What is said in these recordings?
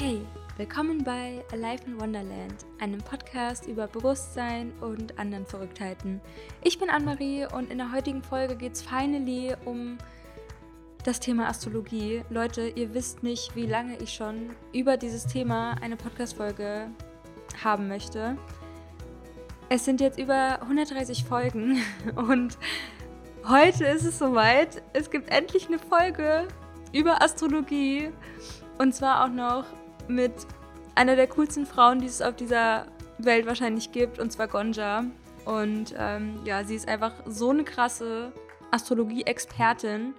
Hey, willkommen bei Alive in Wonderland, einem Podcast über Bewusstsein und anderen Verrücktheiten. Ich bin Anne-Marie und in der heutigen Folge geht es finally um das Thema Astrologie. Leute, ihr wisst nicht, wie lange ich schon über dieses Thema eine Podcast-Folge haben möchte. Es sind jetzt über 130 Folgen und heute ist es soweit. Es gibt endlich eine Folge über Astrologie. Und zwar auch noch mit einer der coolsten Frauen, die es auf dieser Welt wahrscheinlich gibt, und zwar Gonja. Und ähm, ja, sie ist einfach so eine krasse Astrologie-Expertin.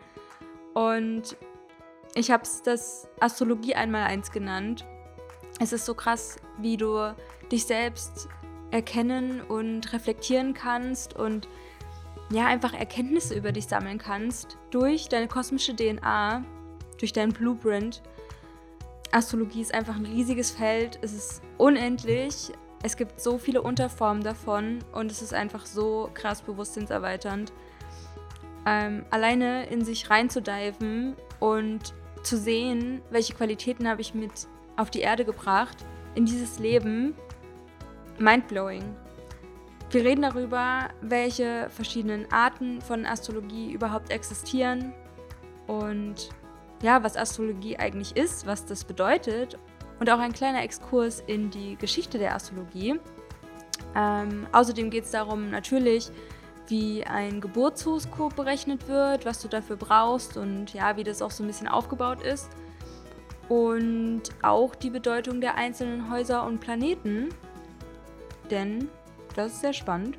Und ich habe es das Astrologie einmal eins genannt. Es ist so krass, wie du dich selbst erkennen und reflektieren kannst und ja, einfach Erkenntnisse über dich sammeln kannst durch deine kosmische DNA, durch deinen Blueprint. Astrologie ist einfach ein riesiges Feld, es ist unendlich, es gibt so viele Unterformen davon und es ist einfach so krass bewusstseinserweiternd. Ähm, alleine in sich reinzudiven und zu sehen, welche Qualitäten habe ich mit auf die Erde gebracht, in dieses Leben, mindblowing. Wir reden darüber, welche verschiedenen Arten von Astrologie überhaupt existieren und ja, was Astrologie eigentlich ist, was das bedeutet und auch ein kleiner Exkurs in die Geschichte der Astrologie. Ähm, außerdem geht es darum natürlich, wie ein Geburtshoroskop berechnet wird, was du dafür brauchst und ja, wie das auch so ein bisschen aufgebaut ist. Und auch die Bedeutung der einzelnen Häuser und Planeten. Denn das ist sehr spannend.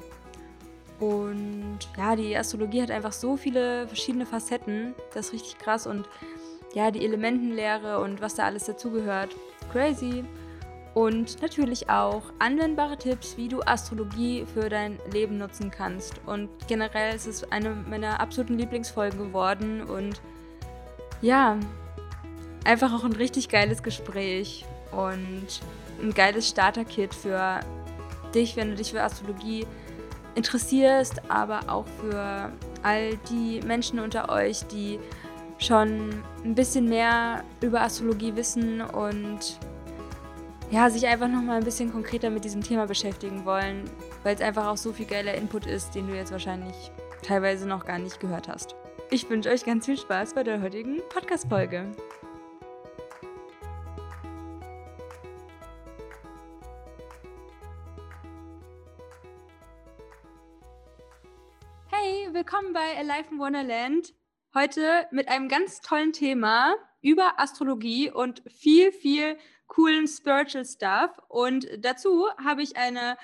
Und ja, die Astrologie hat einfach so viele verschiedene Facetten. Das ist richtig krass. Und ja, die Elementenlehre und was da alles dazugehört. Crazy. Und natürlich auch anwendbare Tipps, wie du Astrologie für dein Leben nutzen kannst. Und generell ist es eine meiner absoluten Lieblingsfolgen geworden. Und ja, einfach auch ein richtig geiles Gespräch und ein geiles Starter-Kit für dich, wenn du dich für Astrologie interessierst, aber auch für all die Menschen unter euch, die schon ein bisschen mehr über Astrologie wissen und ja, sich einfach nochmal ein bisschen konkreter mit diesem Thema beschäftigen wollen, weil es einfach auch so viel geiler Input ist, den du jetzt wahrscheinlich teilweise noch gar nicht gehört hast. Ich wünsche euch ganz viel Spaß bei der heutigen Podcast-Folge. Hey, willkommen bei Alive in Wonderland. Heute mit einem ganz tollen Thema über Astrologie und viel, viel coolen Spiritual Stuff. Und dazu habe ich eine,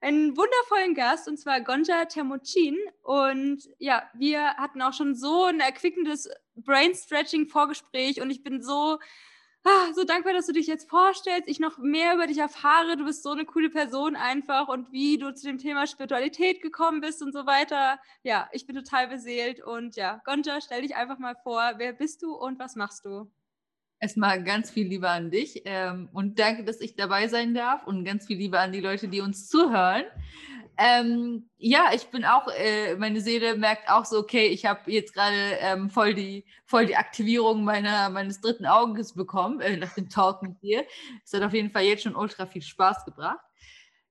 einen wundervollen Gast, und zwar Gonja Termocin. Und ja, wir hatten auch schon so ein erquickendes Brain-Stretching-Vorgespräch und ich bin so ah, so dankbar, dass du dich jetzt vorstellst, ich noch mehr über dich erfahre. Du bist so eine coole Person einfach und wie du zu dem Thema Spiritualität gekommen bist und so weiter. Ja, ich bin total beseelt und ja, Gonja, stell dich einfach mal vor, wer bist du und was machst du? Erstmal ganz viel Liebe an dich ähm, und danke, dass ich dabei sein darf und ganz viel Liebe an die Leute, die uns zuhören. Ähm, ja, ich bin auch, äh, meine Seele merkt auch so, okay, ich habe jetzt gerade ähm, voll, die, voll die Aktivierung meiner, meines dritten Auges bekommen, äh, nach dem Talk mit dir. Es hat auf jeden Fall jetzt schon ultra viel Spaß gebracht.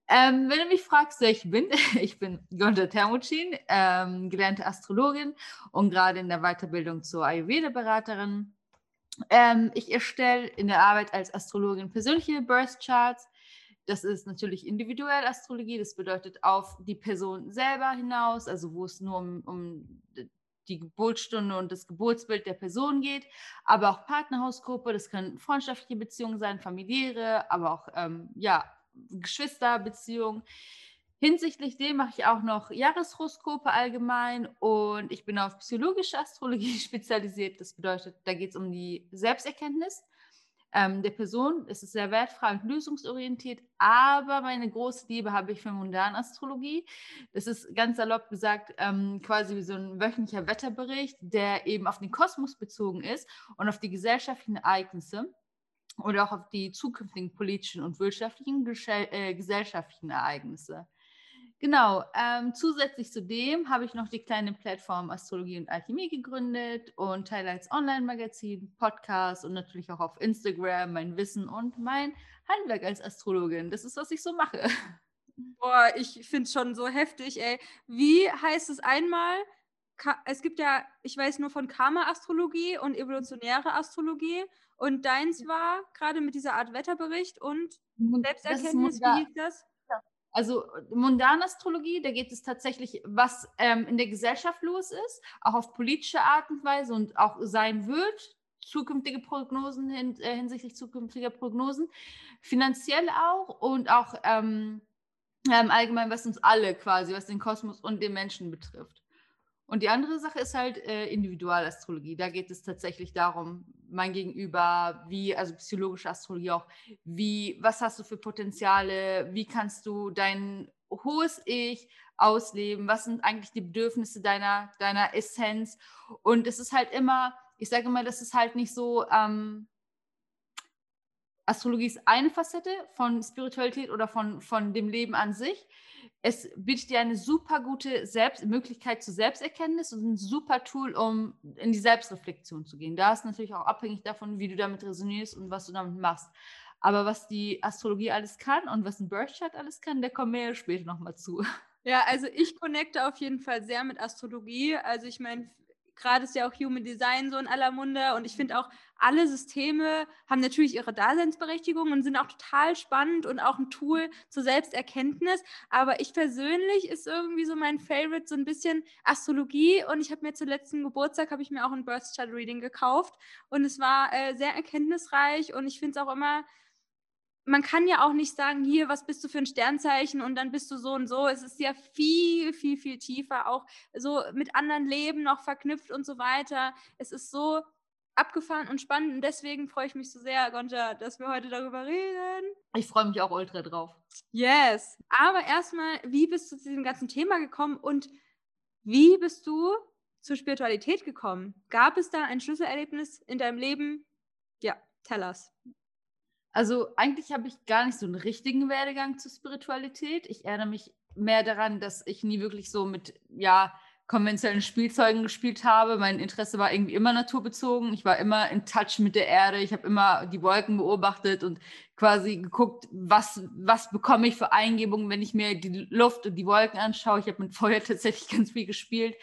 Ähm, wenn du mich fragst, wer ich bin, ich bin Gonja Termucin, ähm, gelernte Astrologin und gerade in der Weiterbildung zur Ayurveda-Beraterin. Ähm, ich erstelle in der Arbeit als Astrologin persönliche Birth Charts, das ist natürlich individuell Astrologie, das bedeutet auf die Person selber hinaus, also wo es nur um, um die Geburtsstunde und das Geburtsbild der Person geht, aber auch Partnerhausgruppe, das können freundschaftliche Beziehungen sein, familiäre, aber auch ähm, ja, Geschwisterbeziehungen. Hinsichtlich dem mache ich auch noch Jahreshoroskope allgemein und ich bin auf psychologische Astrologie spezialisiert. Das bedeutet, da geht es um die Selbsterkenntnis ähm, der Person. Es ist sehr wertfrei und lösungsorientiert, aber meine große Liebe habe ich für Mundanastrologie. Das ist ganz salopp gesagt ähm, quasi wie so ein wöchentlicher Wetterbericht, der eben auf den Kosmos bezogen ist und auf die gesellschaftlichen Ereignisse oder auch auf die zukünftigen politischen und wirtschaftlichen äh, gesellschaftlichen Ereignisse. Genau, ähm, zusätzlich zu dem habe ich noch die kleine Plattform Astrologie und Alchemie gegründet und teile als Online-Magazin, Podcast und natürlich auch auf Instagram mein Wissen und mein Handwerk als Astrologin. Das ist, was ich so mache. Boah, ich finde es schon so heftig, ey. Wie heißt es einmal? es gibt ja, ich weiß nur von Karma-Astrologie und evolutionäre Astrologie. Und deins war gerade mit dieser Art Wetterbericht und Selbsterkenntnis, wie hieß das? Also Mundanastrologie, da geht es tatsächlich, was ähm, in der Gesellschaft los ist, auch auf politische Art und Weise und auch sein wird, zukünftige Prognosen hin, äh, hinsichtlich zukünftiger Prognosen, finanziell auch und auch ähm, ähm, allgemein, was uns alle quasi, was den Kosmos und den Menschen betrifft. Und die andere Sache ist halt äh, Individualastrologie. Da geht es tatsächlich darum, mein Gegenüber, wie, also psychologische Astrologie auch, wie, was hast du für Potenziale, wie kannst du dein hohes Ich ausleben, was sind eigentlich die Bedürfnisse deiner, deiner Essenz. Und es ist halt immer, ich sage immer, das ist halt nicht so, ähm, Astrologie ist eine Facette von Spiritualität oder von, von dem Leben an sich es bietet dir eine super gute Selbst Möglichkeit zur Selbsterkenntnis und ein super Tool, um in die Selbstreflexion zu gehen. Da ist natürlich auch abhängig davon, wie du damit resonierst und was du damit machst. Aber was die Astrologie alles kann und was ein Birth Chart alles kann, der kommen wir ja später nochmal zu. Ja, also ich connecte auf jeden Fall sehr mit Astrologie. Also ich meine, gerade ist ja auch Human Design so in aller Munde und ich finde auch, alle Systeme haben natürlich ihre Daseinsberechtigung und sind auch total spannend und auch ein Tool zur Selbsterkenntnis. Aber ich persönlich ist irgendwie so mein Favorite so ein bisschen Astrologie und ich habe mir zum letzten Geburtstag habe ich mir auch ein Birth Chart Reading gekauft und es war äh, sehr erkenntnisreich und ich finde es auch immer man kann ja auch nicht sagen, hier, was bist du für ein Sternzeichen und dann bist du so und so. Es ist ja viel, viel, viel tiefer, auch so mit anderen Leben noch verknüpft und so weiter. Es ist so abgefahren und spannend und deswegen freue ich mich so sehr, Gonja, dass wir heute darüber reden. Ich freue mich auch ultra drauf. Yes. Aber erstmal, wie bist du zu diesem ganzen Thema gekommen und wie bist du zur Spiritualität gekommen? Gab es da ein Schlüsselerlebnis in deinem Leben? Ja, tell us. Also eigentlich habe ich gar nicht so einen richtigen Werdegang zur Spiritualität. Ich erinnere mich mehr daran, dass ich nie wirklich so mit, ja, konventionellen Spielzeugen gespielt habe. Mein Interesse war irgendwie immer naturbezogen. Ich war immer in Touch mit der Erde. Ich habe immer die Wolken beobachtet und quasi geguckt, was, was bekomme ich für Eingebungen, wenn ich mir die Luft und die Wolken anschaue. Ich habe mit Feuer tatsächlich ganz viel gespielt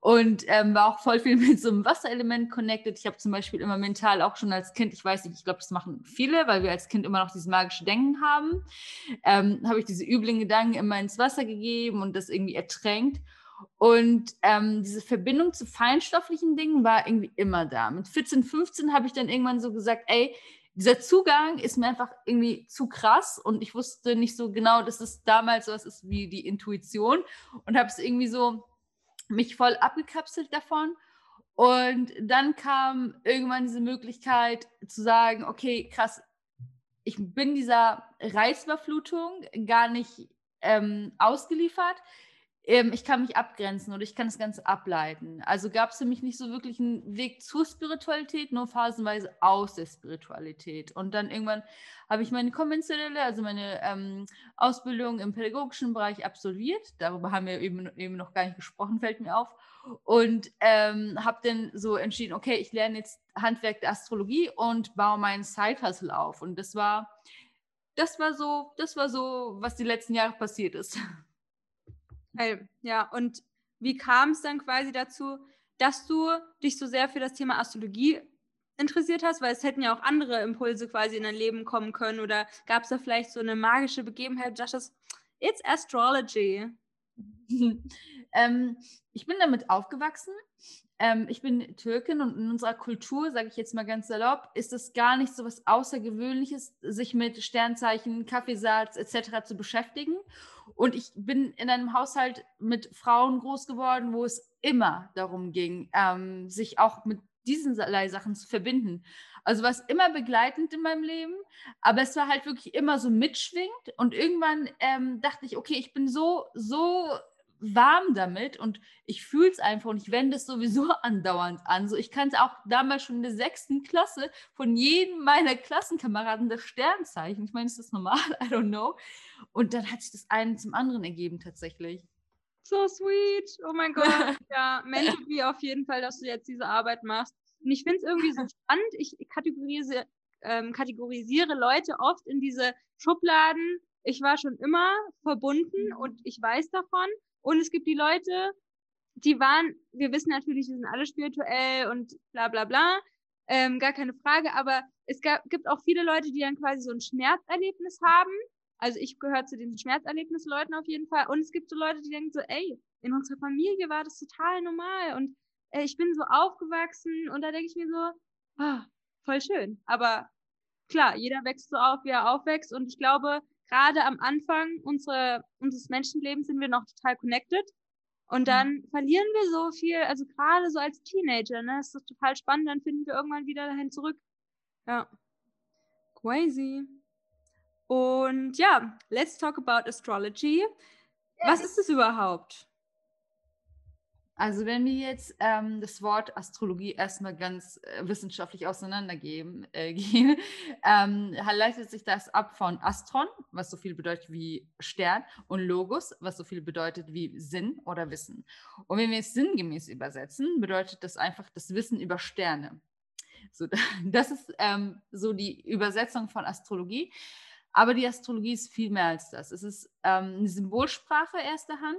und ähm, war auch voll viel mit so einem Wasserelement connected. Ich habe zum Beispiel immer mental auch schon als Kind, ich weiß nicht, ich glaube, das machen viele, weil wir als Kind immer noch dieses magische Denken haben, ähm, habe ich diese üblen Gedanken immer ins Wasser gegeben und das irgendwie ertränkt. Und ähm, diese Verbindung zu feinstofflichen Dingen war irgendwie immer da. Mit 14, 15 habe ich dann irgendwann so gesagt, ey, dieser Zugang ist mir einfach irgendwie zu krass und ich wusste nicht so genau, dass es damals so was ist wie die Intuition und habe es irgendwie so mich voll abgekapselt davon. Und dann kam irgendwann diese Möglichkeit zu sagen, okay, krass, ich bin dieser Reizüberflutung gar nicht ähm, ausgeliefert ähm, ich kann mich abgrenzen oder ich kann das Ganze ableiten. Also gab es für mich nicht so wirklich einen Weg zur Spiritualität, nur phasenweise aus der Spiritualität. Und dann irgendwann habe ich meine konventionelle, also meine ähm, Ausbildung im pädagogischen Bereich absolviert. Darüber haben wir eben, eben noch gar nicht gesprochen, fällt mir auf. Und ähm, habe dann so entschieden, okay, ich lerne jetzt Handwerk der Astrologie und baue meinen Side-Hustle auf. Und das war, das war so, das war so, was die letzten Jahre passiert ist. Hey, ja, und wie kam es dann quasi dazu, dass du dich so sehr für das Thema Astrologie interessiert hast? Weil es hätten ja auch andere Impulse quasi in dein Leben kommen können. Oder gab es da vielleicht so eine magische Begebenheit, du dachtest, it's astrology? ähm, ich bin damit aufgewachsen. Ähm, ich bin Türkin und in unserer Kultur, sage ich jetzt mal ganz salopp, ist es gar nicht so was Außergewöhnliches, sich mit Sternzeichen, Kaffeesatz etc. zu beschäftigen. Und ich bin in einem Haushalt mit Frauen groß geworden, wo es immer darum ging, ähm, sich auch mit diesen Sachen zu verbinden. Also war es immer begleitend in meinem Leben, aber es war halt wirklich immer so mitschwingt. Und irgendwann ähm, dachte ich, okay, ich bin so, so warm damit und ich fühle es einfach und ich wende es sowieso andauernd an. So, ich kannte auch damals schon in der sechsten Klasse von jedem meiner Klassenkameraden das Sternzeichen. Ich meine, ist das normal? I don't know. Und dann hat sich das eine zum anderen ergeben tatsächlich. So sweet. Oh mein Gott. Ja, mental wie auf jeden Fall, dass du jetzt diese Arbeit machst. Und ich finde es irgendwie so spannend. Ich kategorisiere, ähm, kategorisiere Leute oft in diese Schubladen. Ich war schon immer verbunden und ich weiß davon. Und es gibt die Leute, die waren, wir wissen natürlich, die sind alle spirituell und bla bla bla, ähm, gar keine Frage, aber es gab, gibt auch viele Leute, die dann quasi so ein Schmerzerlebnis haben. Also ich gehöre zu den Schmerzerlebnisleuten auf jeden Fall. Und es gibt so Leute, die denken so, ey, in unserer Familie war das total normal und äh, ich bin so aufgewachsen und da denke ich mir so, ah, voll schön. Aber klar, jeder wächst so auf, wie er aufwächst und ich glaube, gerade am Anfang unsere, unseres Menschenlebens sind wir noch total connected. Und dann mhm. verlieren wir so viel, also gerade so als Teenager, ne, ist das total spannend, dann finden wir irgendwann wieder dahin zurück. Ja. Crazy. Und ja, let's talk about astrology. Was ist es überhaupt? Also wenn wir jetzt ähm, das Wort Astrologie erstmal ganz äh, wissenschaftlich auseinandergeben, äh, gehen, ähm, leitet sich das ab von Astron, was so viel bedeutet wie Stern, und Logos, was so viel bedeutet wie Sinn oder Wissen. Und wenn wir es sinngemäß übersetzen, bedeutet das einfach das Wissen über Sterne. So, das ist ähm, so die Übersetzung von Astrologie. Aber die Astrologie ist viel mehr als das. Es ist ähm, eine Symbolsprache erster Hand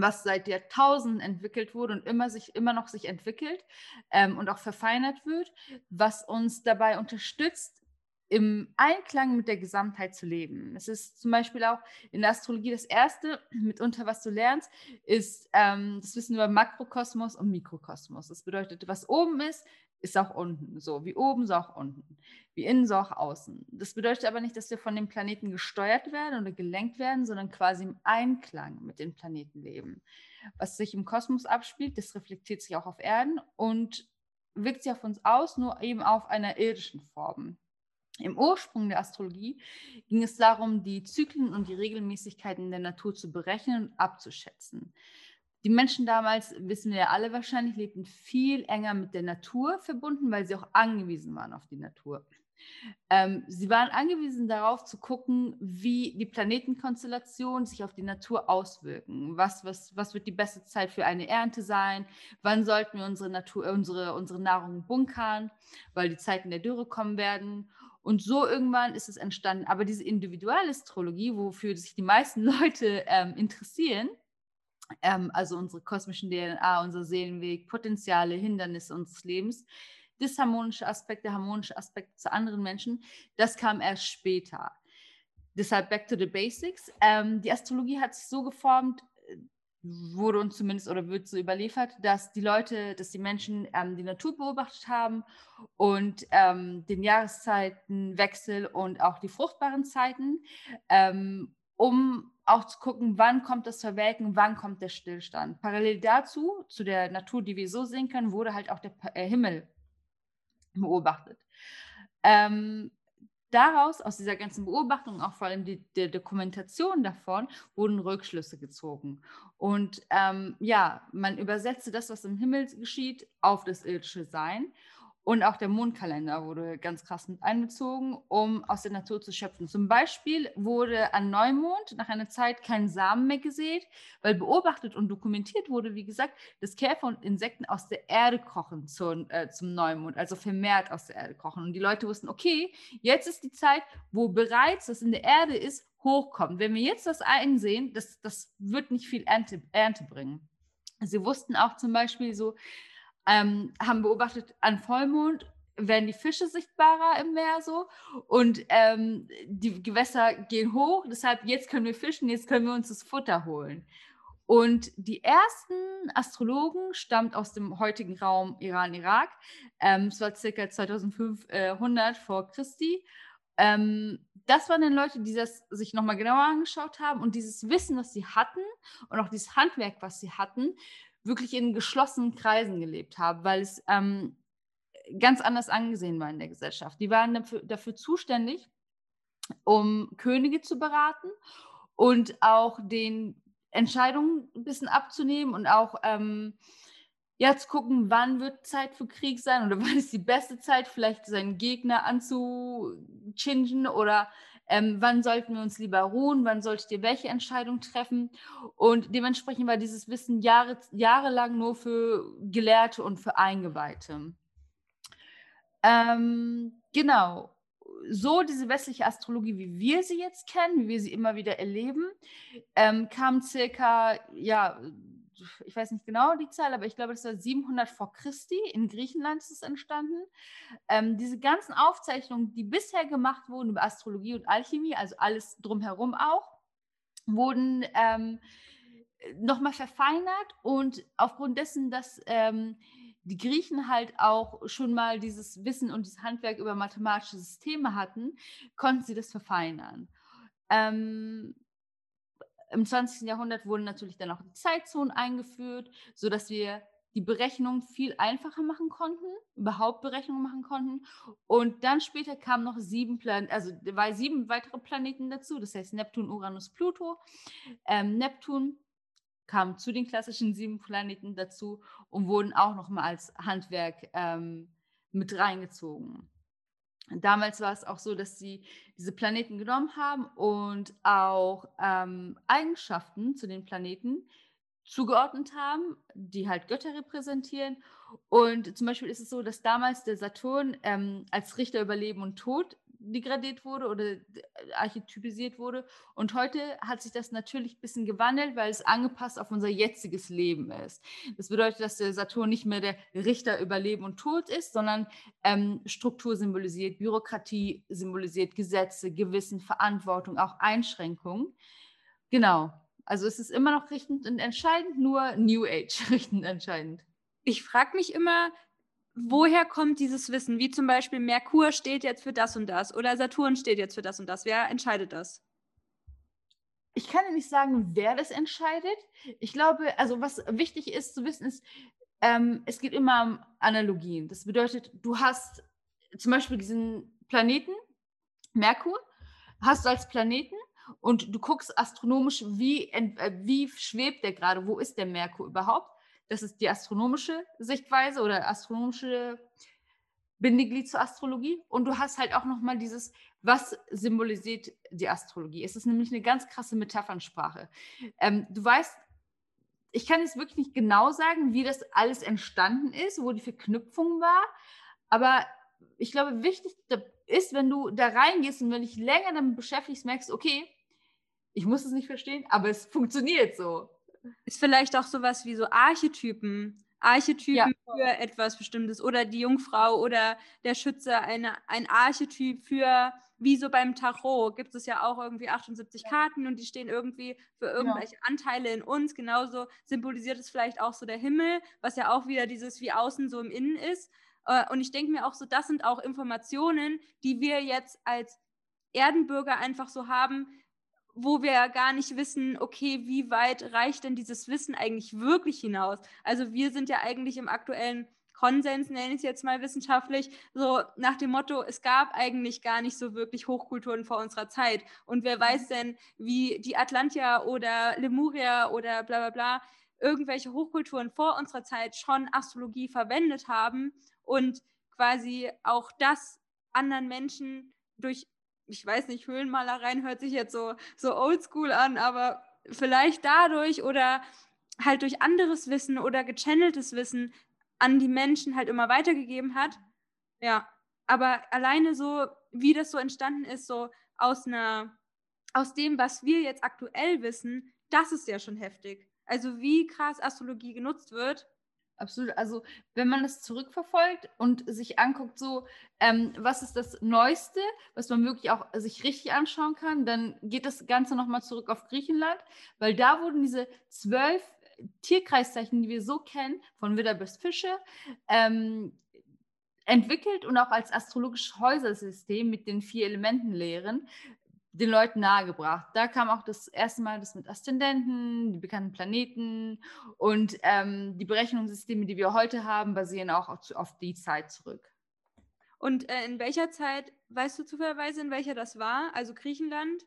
was seit Jahrtausenden entwickelt wurde und immer, sich, immer noch sich entwickelt ähm, und auch verfeinert wird, was uns dabei unterstützt, im Einklang mit der Gesamtheit zu leben. Es ist zum Beispiel auch in der Astrologie das Erste, mitunter was du lernst, ist ähm, das Wissen über Makrokosmos und Mikrokosmos. Das bedeutet, was oben ist, ist auch unten. So wie oben, so auch unten. Wie innen, so auch außen. Das bedeutet aber nicht, dass wir von dem Planeten gesteuert werden oder gelenkt werden, sondern quasi im Einklang mit den Planeten leben. Was sich im Kosmos abspielt, das reflektiert sich auch auf Erden und wirkt sich auf uns aus, nur eben auf einer irdischen Form. Im Ursprung der Astrologie ging es darum, die Zyklen und die Regelmäßigkeiten der Natur zu berechnen und abzuschätzen. Die Menschen damals, wissen wir ja alle wahrscheinlich, lebten viel enger mit der Natur verbunden, weil sie auch angewiesen waren auf die Natur. Ähm, sie waren angewiesen darauf zu gucken, wie die Planetenkonstellationen sich auf die Natur auswirken. Was, was, was wird die beste Zeit für eine Ernte sein? Wann sollten wir unsere, Natur, unsere, unsere Nahrung bunkern, weil die Zeiten der Dürre kommen werden? Und so irgendwann ist es entstanden. Aber diese Individualastrologie, wofür sich die meisten Leute ähm, interessieren, ähm, also unsere kosmischen DNA, unser Seelenweg, Potenziale, Hindernisse unseres Lebens, disharmonische Aspekte, harmonische Aspekte zu anderen Menschen, das kam erst später. Deshalb back to the basics. Ähm, die Astrologie hat sich so geformt, äh, wurde uns zumindest oder wird so überliefert, dass die Leute, dass die Menschen ähm, die Natur beobachtet haben und ähm, den Jahreszeitenwechsel und auch die fruchtbaren Zeiten, ähm, um auch zu gucken, wann kommt das Verwelken, wann kommt der Stillstand. Parallel dazu, zu der Natur, die wir so sehen können, wurde halt auch der äh, Himmel beobachtet. Ähm, daraus, aus dieser ganzen Beobachtung, auch vor allem die, der Dokumentation davon, wurden Rückschlüsse gezogen. Und ähm, ja, man übersetzte das, was im Himmel geschieht, auf das irdische Sein. Und auch der Mondkalender wurde ganz krass mit einbezogen, um aus der Natur zu schöpfen. Zum Beispiel wurde an Neumond nach einer Zeit kein Samen mehr gesät, weil beobachtet und dokumentiert wurde, wie gesagt, dass Käfer und Insekten aus der Erde kochen zum, äh, zum Neumond, also vermehrt aus der Erde kochen. Und die Leute wussten, okay, jetzt ist die Zeit, wo bereits das in der Erde ist, hochkommt. Wenn wir jetzt das einsehen, das, das wird nicht viel Ernte, Ernte bringen. Sie wussten auch zum Beispiel so, ähm, haben beobachtet, an Vollmond werden die Fische sichtbarer im Meer so und ähm, die Gewässer gehen hoch. Deshalb jetzt können wir fischen, jetzt können wir uns das Futter holen. Und die ersten Astrologen stammt aus dem heutigen Raum Iran-Irak. Ähm, es war circa 2500 vor Christi. Ähm, das waren dann Leute, die das sich nochmal genauer angeschaut haben und dieses Wissen, was sie hatten und auch dieses Handwerk, was sie hatten, wirklich in geschlossenen Kreisen gelebt haben, weil es ähm, ganz anders angesehen war in der Gesellschaft. Die waren dafür, dafür zuständig, um Könige zu beraten und auch den Entscheidungen ein bisschen abzunehmen und auch ähm, ja, zu gucken, wann wird Zeit für Krieg sein oder wann ist die beste Zeit, vielleicht seinen Gegner anzuchingen oder ähm, wann sollten wir uns lieber ruhen, wann solltet ihr welche Entscheidung treffen. Und dementsprechend war dieses Wissen Jahre, jahrelang nur für Gelehrte und für Eingeweihte. Ähm, genau. So diese westliche Astrologie, wie wir sie jetzt kennen, wie wir sie immer wieder erleben, ähm, kam circa, ja, ich weiß nicht genau die Zahl, aber ich glaube, das war 700 vor Christi. In Griechenland ist es entstanden. Ähm, diese ganzen Aufzeichnungen, die bisher gemacht wurden über Astrologie und Alchemie, also alles drumherum auch, wurden ähm, nochmal verfeinert und aufgrund dessen, dass ähm, die Griechen halt auch schon mal dieses Wissen und dieses Handwerk über mathematische Systeme hatten, konnten sie das verfeinern. Ähm, im 20. Jahrhundert wurden natürlich dann auch die Zeitzonen eingeführt, sodass wir die Berechnung viel einfacher machen konnten, überhaupt Berechnungen machen konnten. Und dann später kamen noch sieben Planeten, also weil sieben weitere Planeten dazu, das heißt Neptun, Uranus, Pluto. Ähm, Neptun kam zu den klassischen sieben Planeten dazu und wurden auch nochmal als Handwerk ähm, mit reingezogen. Damals war es auch so, dass sie diese Planeten genommen haben und auch ähm, Eigenschaften zu den Planeten zugeordnet haben, die halt Götter repräsentieren. Und zum Beispiel ist es so, dass damals der Saturn ähm, als Richter über Leben und Tod degradiert wurde oder äh, archetypisiert wurde. Und heute hat sich das natürlich ein bisschen gewandelt, weil es angepasst auf unser jetziges Leben ist. Das bedeutet, dass der Saturn nicht mehr der Richter über Leben und Tod ist, sondern ähm, Struktur symbolisiert, Bürokratie symbolisiert, Gesetze, Gewissen, Verantwortung, auch Einschränkungen. Genau. Also es ist immer noch richtend und entscheidend, nur New Age richtend entscheidend. Ich frage mich immer, woher kommt dieses Wissen? Wie zum Beispiel Merkur steht jetzt für das und das oder Saturn steht jetzt für das und das. Wer entscheidet das? Ich kann nicht sagen, wer das entscheidet. Ich glaube, also was wichtig ist zu wissen, ist, ähm, es geht immer um Analogien. Das bedeutet, du hast zum Beispiel diesen Planeten, Merkur, hast du als Planeten und du guckst astronomisch, wie, äh, wie schwebt der gerade, wo ist der Merkur überhaupt? Das ist die astronomische Sichtweise oder astronomische Bindeglied zur Astrologie. Und du hast halt auch nochmal dieses, was symbolisiert die Astrologie? Es ist nämlich eine ganz krasse Metaphernsprache. Ähm, du weißt, ich kann jetzt wirklich nicht genau sagen, wie das alles entstanden ist, wo die Verknüpfung war, aber ich glaube, wichtig ist, wenn du da reingehst und wenn dich länger damit beschäftigst, merkst, okay, ich muss es nicht verstehen, aber es funktioniert so ist vielleicht auch sowas wie so Archetypen. Archetypen ja. für etwas Bestimmtes oder die Jungfrau oder der Schütze, eine, ein Archetyp für, wie so beim Tarot, gibt es ja auch irgendwie 78 Karten und die stehen irgendwie für irgendwelche ja. Anteile in uns. Genauso symbolisiert es vielleicht auch so der Himmel, was ja auch wieder dieses wie außen so im Innen ist. Äh, und ich denke mir auch so, das sind auch Informationen, die wir jetzt als Erdenbürger einfach so haben, wo wir gar nicht wissen, okay, wie weit reicht denn dieses Wissen eigentlich wirklich hinaus? Also wir sind ja eigentlich im aktuellen Konsens, nenne ich es jetzt mal wissenschaftlich, so nach dem Motto, es gab eigentlich gar nicht so wirklich Hochkulturen vor unserer Zeit. Und wer weiß mhm. denn, wie die Atlantia oder Lemuria oder bla bla bla irgendwelche Hochkulturen vor unserer Zeit schon Astrologie verwendet haben und quasi auch das anderen Menschen durch ich weiß nicht, Höhlenmalereien hört sich jetzt so, so oldschool an, aber vielleicht dadurch oder halt durch anderes Wissen oder gechanneltes Wissen an die Menschen halt immer weitergegeben hat. Ja, aber alleine so, wie das so entstanden ist, so aus einer, aus dem, was wir jetzt aktuell wissen, das ist ja schon heftig. Also wie krass Astrologie genutzt wird, Absolut. Also wenn man das zurückverfolgt und sich anguckt, so ähm, was ist das Neueste, was man wirklich auch sich richtig anschauen kann, dann geht das Ganze nochmal zurück auf Griechenland, weil da wurden diese zwölf Tierkreiszeichen, die wir so kennen, von Widder bis Fische, ähm, entwickelt und auch als astrologisches Häusersystem mit den vier Elementenlehren den Leuten nahegebracht. Da kam auch das erste Mal das mit Aszendenten, die bekannten Planeten und ähm, die Berechnungssysteme, die wir heute haben, basieren auch auf, auf die Zeit zurück. Und äh, in welcher Zeit, weißt du zufälligerweise, in welcher das war? Also Griechenland?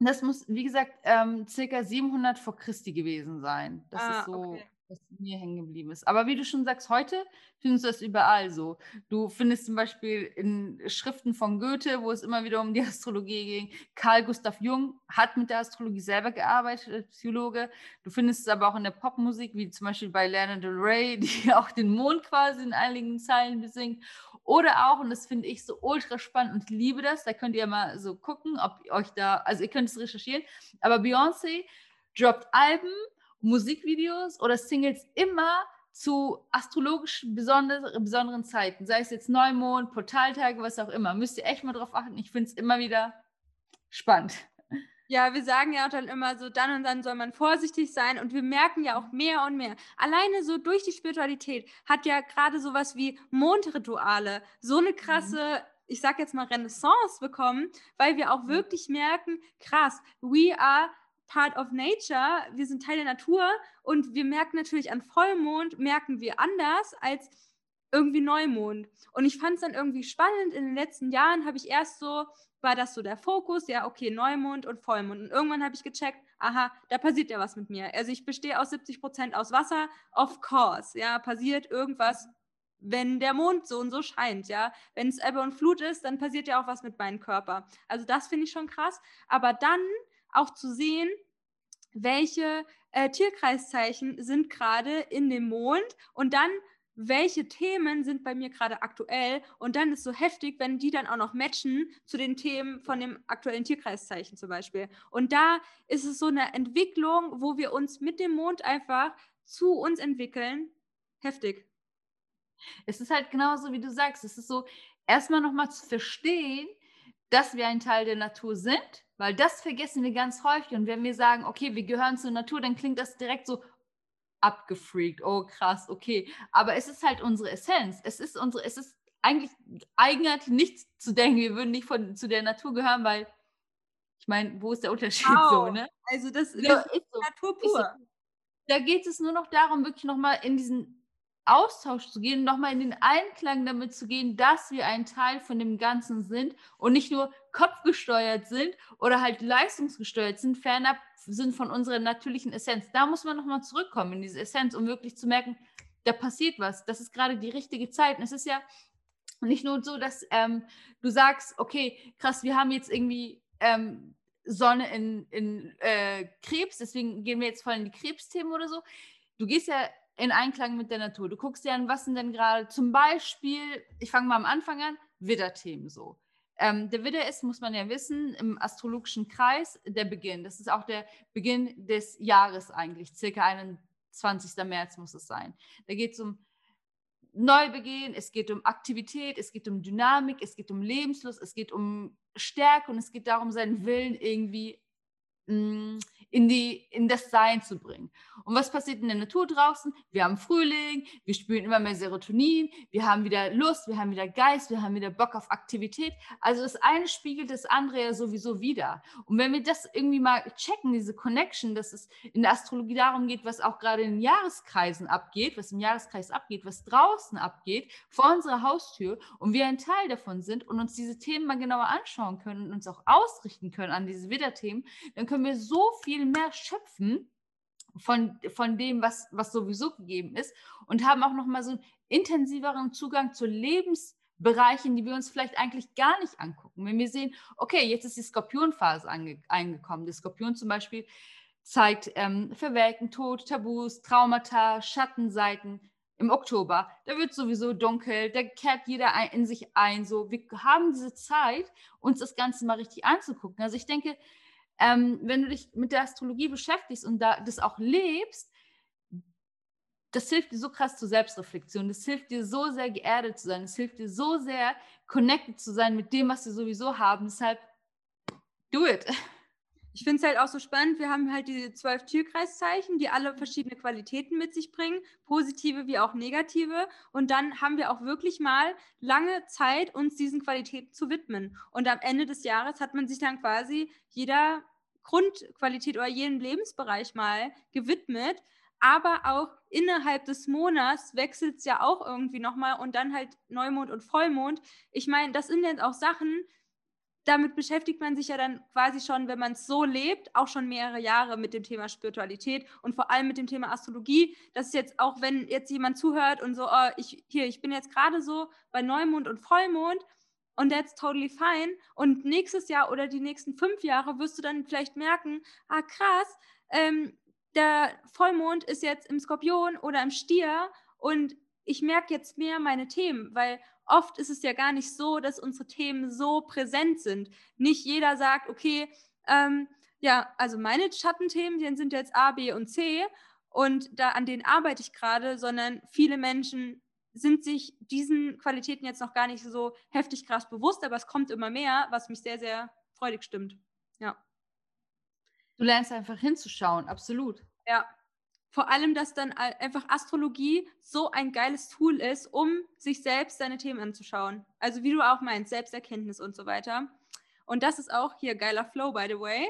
Das muss, wie gesagt, ähm, circa 700 vor Christi gewesen sein. Das Ah, ist so, okay. Was mir hängen geblieben ist. Aber wie du schon sagst, heute findest du das überall so. Du findest zum Beispiel in Schriften von Goethe, wo es immer wieder um die Astrologie ging. Carl Gustav Jung hat mit der Astrologie selber gearbeitet, als Psychologe. Du findest es aber auch in der Popmusik, wie zum Beispiel bei Lana Del Rey, die auch den Mond quasi in einigen Zeilen besingt. Oder auch, und das finde ich so ultra spannend und liebe das, da könnt ihr mal so gucken, ob euch da, also ihr könnt es recherchieren, aber Beyoncé droppt Alben, Musikvideos oder Singles immer zu astrologisch besondere, besonderen Zeiten, sei es jetzt Neumond, Portaltage, was auch immer. Müsst ihr echt mal drauf achten. Ich finde es immer wieder spannend. Ja, wir sagen ja auch dann immer so, dann und dann soll man vorsichtig sein und wir merken ja auch mehr und mehr. Alleine so durch die Spiritualität hat ja gerade sowas wie Mondrituale so eine krasse, ich sag jetzt mal Renaissance bekommen, weil wir auch wirklich merken, krass, we are part of nature, wir sind Teil der Natur und wir merken natürlich an Vollmond, merken wir anders als irgendwie Neumond. Und ich fand es dann irgendwie spannend. In den letzten Jahren habe ich erst so, war das so der Fokus, ja, okay, Neumond und Vollmond. Und irgendwann habe ich gecheckt, aha, da passiert ja was mit mir. Also ich bestehe aus 70 Prozent aus Wasser, of course, ja, passiert irgendwas, wenn der Mond so und so scheint, ja. Wenn es Ebbe und Flut ist, dann passiert ja auch was mit meinem Körper. Also das finde ich schon krass. Aber dann auch zu sehen, welche äh, Tierkreiszeichen sind gerade in dem Mond und dann welche Themen sind bei mir gerade aktuell und dann ist so heftig, wenn die dann auch noch matchen zu den Themen von dem aktuellen Tierkreiszeichen zum Beispiel. Und da ist es so eine Entwicklung, wo wir uns mit dem Mond einfach zu uns entwickeln. Heftig. Es ist halt genauso, wie du sagst. Es ist so, erstmal nochmal zu verstehen, dass wir ein Teil der Natur sind, weil das vergessen wir ganz häufig. Und wenn wir sagen, okay, wir gehören zur Natur, dann klingt das direkt so abgefreakt. Oh, krass, okay. Aber es ist halt unsere Essenz. Es ist unsere, es ist eigentlich eigenartig nichts zu denken, wir würden nicht von, zu der Natur gehören, weil ich meine, wo ist der Unterschied so, Wow. ne? Also das Ja, ist so. Natur Ist so. pur. Da geht es nur noch darum, wirklich nochmal in diesen Austausch zu gehen, nochmal in den Einklang damit zu gehen, dass wir ein Teil von dem Ganzen sind und nicht nur kopfgesteuert sind oder halt leistungsgesteuert sind, fernab sind von unserer natürlichen Essenz. Da muss man nochmal zurückkommen in diese Essenz, um wirklich zu merken, da passiert was. Das ist gerade die richtige Zeit. Und es ist ja nicht nur so, dass ähm, du sagst, okay, krass, wir haben jetzt irgendwie ähm, Sonne in, in äh, Krebs, deswegen gehen wir jetzt voll in die Krebsthemen oder so. Du gehst ja in Einklang mit der Natur. Du guckst dir an, was sind denn gerade zum Beispiel, ich fange mal am Anfang an, Widder-Themen so. Ähm, der Widder ist, muss man ja wissen, im astrologischen Kreis der Beginn. Das ist auch der Beginn des Jahres eigentlich, circa 21. März muss es sein. Da geht es um Neubeginn, es geht um Aktivität, es geht um Dynamik, es geht um Lebenslust, es geht um Stärke und es geht darum, seinen Willen irgendwie in, die, in das Sein zu bringen. Und was passiert in der Natur draußen? Wir haben Frühling, wir spüren immer mehr Serotonin, wir haben wieder Lust, wir haben wieder Geist, wir haben wieder Bock auf Aktivität. Also das eine spiegelt das andere ja sowieso wieder. Und wenn wir das irgendwie mal checken, diese Connection, dass es in der Astrologie darum geht, was auch gerade in den Jahreskreisen abgeht, was im Jahreskreis abgeht, was draußen abgeht, vor unserer Haustür und wir ein Teil davon sind und uns diese Themen mal genauer anschauen können und uns auch ausrichten können an diese Widder-Themen, dann können wir so viel mehr schöpfen von, von dem, was, was sowieso gegeben ist und haben auch nochmal so einen intensiveren Zugang zu Lebensbereichen, die wir uns vielleicht eigentlich gar nicht angucken. Wenn wir sehen, okay, jetzt ist die Skorpionphase ange, eingekommen. Der Skorpion zum Beispiel zeigt ähm, Verwelken, Tod, Tabus, Traumata, Schattenseiten. Im Oktober, da wird sowieso dunkel, da kehrt jeder in sich ein. So, wir haben diese Zeit, uns das Ganze mal richtig anzugucken. Also ich denke, ähm, wenn du dich mit der Astrologie beschäftigst und da, das auch lebst, das hilft dir so krass zur Selbstreflexion. Das hilft dir so sehr geerdet zu sein. Das hilft dir so sehr connected zu sein mit dem, was wir sowieso haben. Deshalb, do it. Ich finde es halt auch so spannend. Wir haben halt diese zwölf Tierkreiszeichen, die alle verschiedene Qualitäten mit sich bringen, positive wie auch negative. Und dann haben wir auch wirklich mal lange Zeit, uns diesen Qualitäten zu widmen. Und am Ende des Jahres hat man sich dann quasi jeder Grundqualität oder jedem Lebensbereich mal gewidmet. Aber auch innerhalb des Monats wechselt es ja auch irgendwie nochmal und dann halt Neumond und Vollmond. Ich meine, das sind jetzt auch Sachen, damit beschäftigt man sich ja dann quasi schon, wenn man es so lebt, auch schon mehrere Jahre mit dem Thema Spiritualität und vor allem mit dem Thema Astrologie. Das ist jetzt auch, wenn jetzt jemand zuhört und so, oh, ich, hier, ich bin jetzt gerade so bei Neumond und Vollmond und that's totally fine. Und nächstes Jahr oder die nächsten fünf Jahre wirst du dann vielleicht merken, ah krass, ähm, der Vollmond ist jetzt im Skorpion oder im Stier und ich merke jetzt mehr meine Themen, weil oft ist es ja gar nicht so, dass unsere Themen so präsent sind. Nicht jeder sagt, okay, ähm, ja, also meine Schattenthemen, sind jetzt A, B und C und da an denen arbeite ich gerade, sondern viele Menschen sind sich diesen Qualitäten jetzt noch gar nicht so heftig krass bewusst, aber es kommt immer mehr, was mich sehr, sehr freudig stimmt. Ja. Du lernst einfach hinzuschauen, absolut. Ja. Vor allem, dass dann einfach Astrologie so ein geiles Tool ist, um sich selbst seine Themen anzuschauen. Also wie du auch meinst, Selbsterkenntnis und so weiter. Und das ist auch hier geiler Flow, by the way.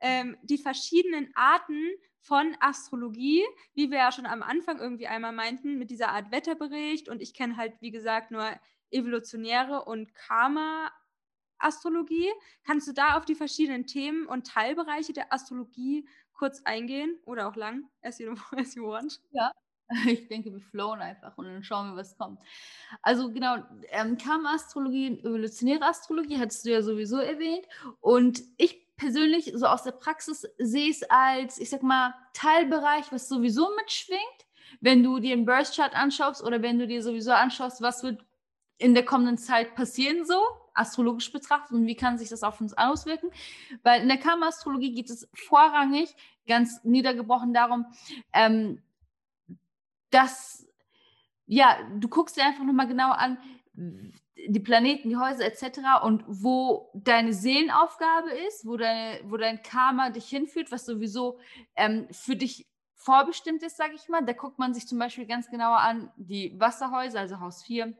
Ähm, die verschiedenen Arten von Astrologie, wie wir ja schon am Anfang irgendwie einmal meinten, mit dieser Art Wetterbericht. Und ich kenne halt, wie gesagt, nur evolutionäre und Karma-Astrologie. Kannst du da auf die verschiedenen Themen und Teilbereiche der Astrologie kurz eingehen oder auch lang, as you, as you want? Ja, ich denke, wir flowen einfach und dann schauen wir, was kommt. Also genau, ähm, Karma-Astrologie evolutionäre Astrologie hattest du ja sowieso erwähnt. Und ich persönlich so aus der Praxis sehe es als, ich sag mal, Teilbereich, was sowieso mitschwingt. Wenn du dir einen Birth Chart anschaust oder wenn du dir sowieso anschaust, was wird in der kommenden Zeit passieren, so astrologisch betrachtet und wie kann sich das auf uns auswirken. Weil in der Karma-Astrologie geht es vorrangig, ganz niedergebrochen darum, ähm, dass, ja, du guckst dir einfach nochmal genau an, die Planeten, die Häuser etc. und wo deine Seelenaufgabe ist, wo, deine, wo dein Karma dich hinführt, was sowieso ähm, für dich vorbestimmt ist, sage ich mal. Da guckt man sich zum Beispiel ganz genauer an die Wasserhäuser, also Haus 4,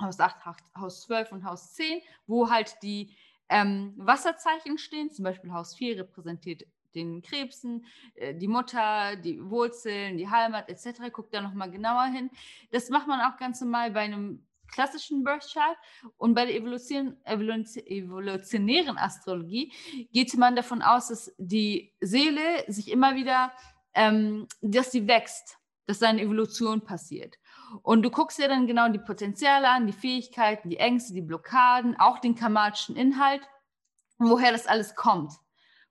Haus 8, Haus 12 und Haus 10, wo halt die ähm, Wasserzeichen stehen. Zum Beispiel Haus 4 repräsentiert den Krebsen, äh, die Mutter, die Wurzeln, die Heimat etc. Guckt da nochmal genauer hin. Das macht man auch ganz normal bei einem klassischen Birth Chart und bei der Evolution, Evolution, evolutionären Astrologie geht man davon aus, dass die Seele sich immer wieder, ähm, dass sie wächst, dass da eine Evolution passiert. Und du guckst dir dann genau die Potenziale an, die Fähigkeiten, die Ängste, die Blockaden, auch den karmatischen Inhalt, woher das alles kommt.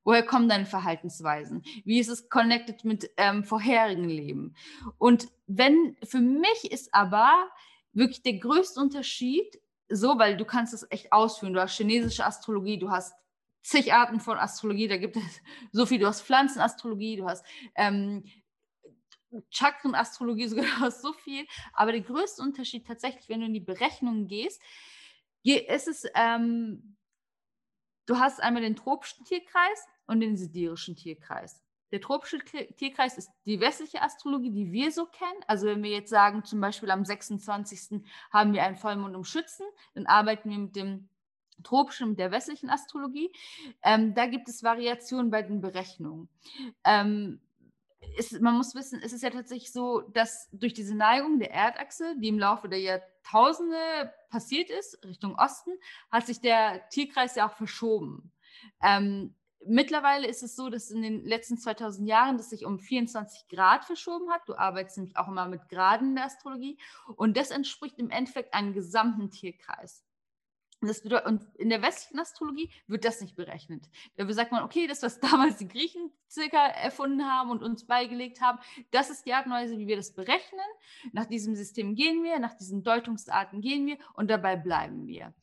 Woher kommen deine Verhaltensweisen? Wie ist es connected mit ähm, vorherigen Leben? Und wenn, für mich ist aber wirklich der größte Unterschied, so, weil du kannst es echt ausführen. Du hast chinesische Astrologie, du hast zig Arten von Astrologie, da gibt es so viel. Du hast Pflanzenastrologie, du hast ähm, Chakrenastrologie, sogar hast so viel. Aber der größte Unterschied tatsächlich, wenn du in die Berechnungen gehst, ist es, ähm, du hast einmal den tropischen Tierkreis und den sidirischen Tierkreis. Der tropische Tierkreis ist die westliche Astrologie, die wir so kennen. Also wenn wir jetzt sagen, zum Beispiel am 26. haben wir einen Vollmond um Schützen, dann arbeiten wir mit dem tropischen, mit der westlichen Astrologie. Ähm, da gibt es Variationen bei den Berechnungen. Ähm, ist, man muss wissen, es ist ja tatsächlich so, dass durch diese Neigung der Erdachse, die im Laufe der Jahrtausende passiert ist, Richtung Osten, hat sich der Tierkreis ja auch verschoben. Ähm, Mittlerweile ist es so, dass in den letzten 2000 Jahren das sich um 24 Grad verschoben hat. Du arbeitest nämlich auch immer mit Graden in der Astrologie. Und das entspricht im Endeffekt einem gesamten Tierkreis. Bedeutet, und in der westlichen Astrologie wird das nicht berechnet. Da sagt man, okay, das, was damals die Griechen circa erfunden haben und uns beigelegt haben, das ist die Art und Weise, wie wir das berechnen. Nach diesem System gehen wir, nach diesen Deutungsarten gehen wir und dabei bleiben wir.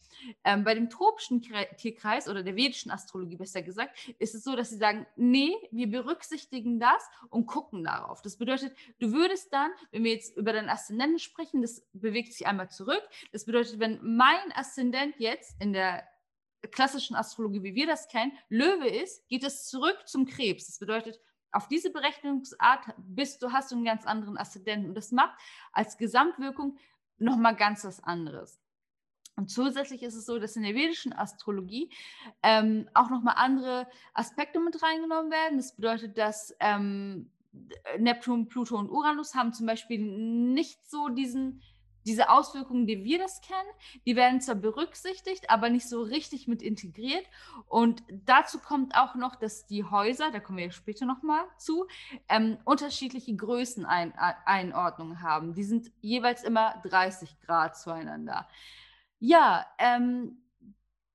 Ähm, bei dem tropischen Tierkreis oder der vedischen Astrologie besser gesagt, ist es so, dass sie sagen, nee, wir berücksichtigen das und gucken darauf. Das bedeutet, du würdest dann, wenn wir jetzt über deinen Aszendenten sprechen, das bewegt sich einmal zurück. Das bedeutet, wenn mein Aszendent jetzt in der klassischen Astrologie, wie wir das kennen, Löwe ist, geht es zurück zum Krebs. Das bedeutet, auf diese Berechnungsart bist du, hast du einen ganz anderen Aszendenten. Und das macht als Gesamtwirkung nochmal ganz was anderes. Und zusätzlich ist es so, dass in der vedischen Astrologie ähm, auch nochmal andere Aspekte mit reingenommen werden. Das bedeutet, dass ähm, Neptun, Pluto und Uranus haben zum Beispiel nicht so diesen, diese Auswirkungen, die wir das kennen, die werden zwar berücksichtigt, aber nicht so richtig mit integriert. Und dazu kommt auch noch, dass die Häuser, da kommen wir später nochmal zu, ähm, unterschiedliche Größeneinordnungen haben. Die sind jeweils immer 30 Grad zueinander. Ja, ähm,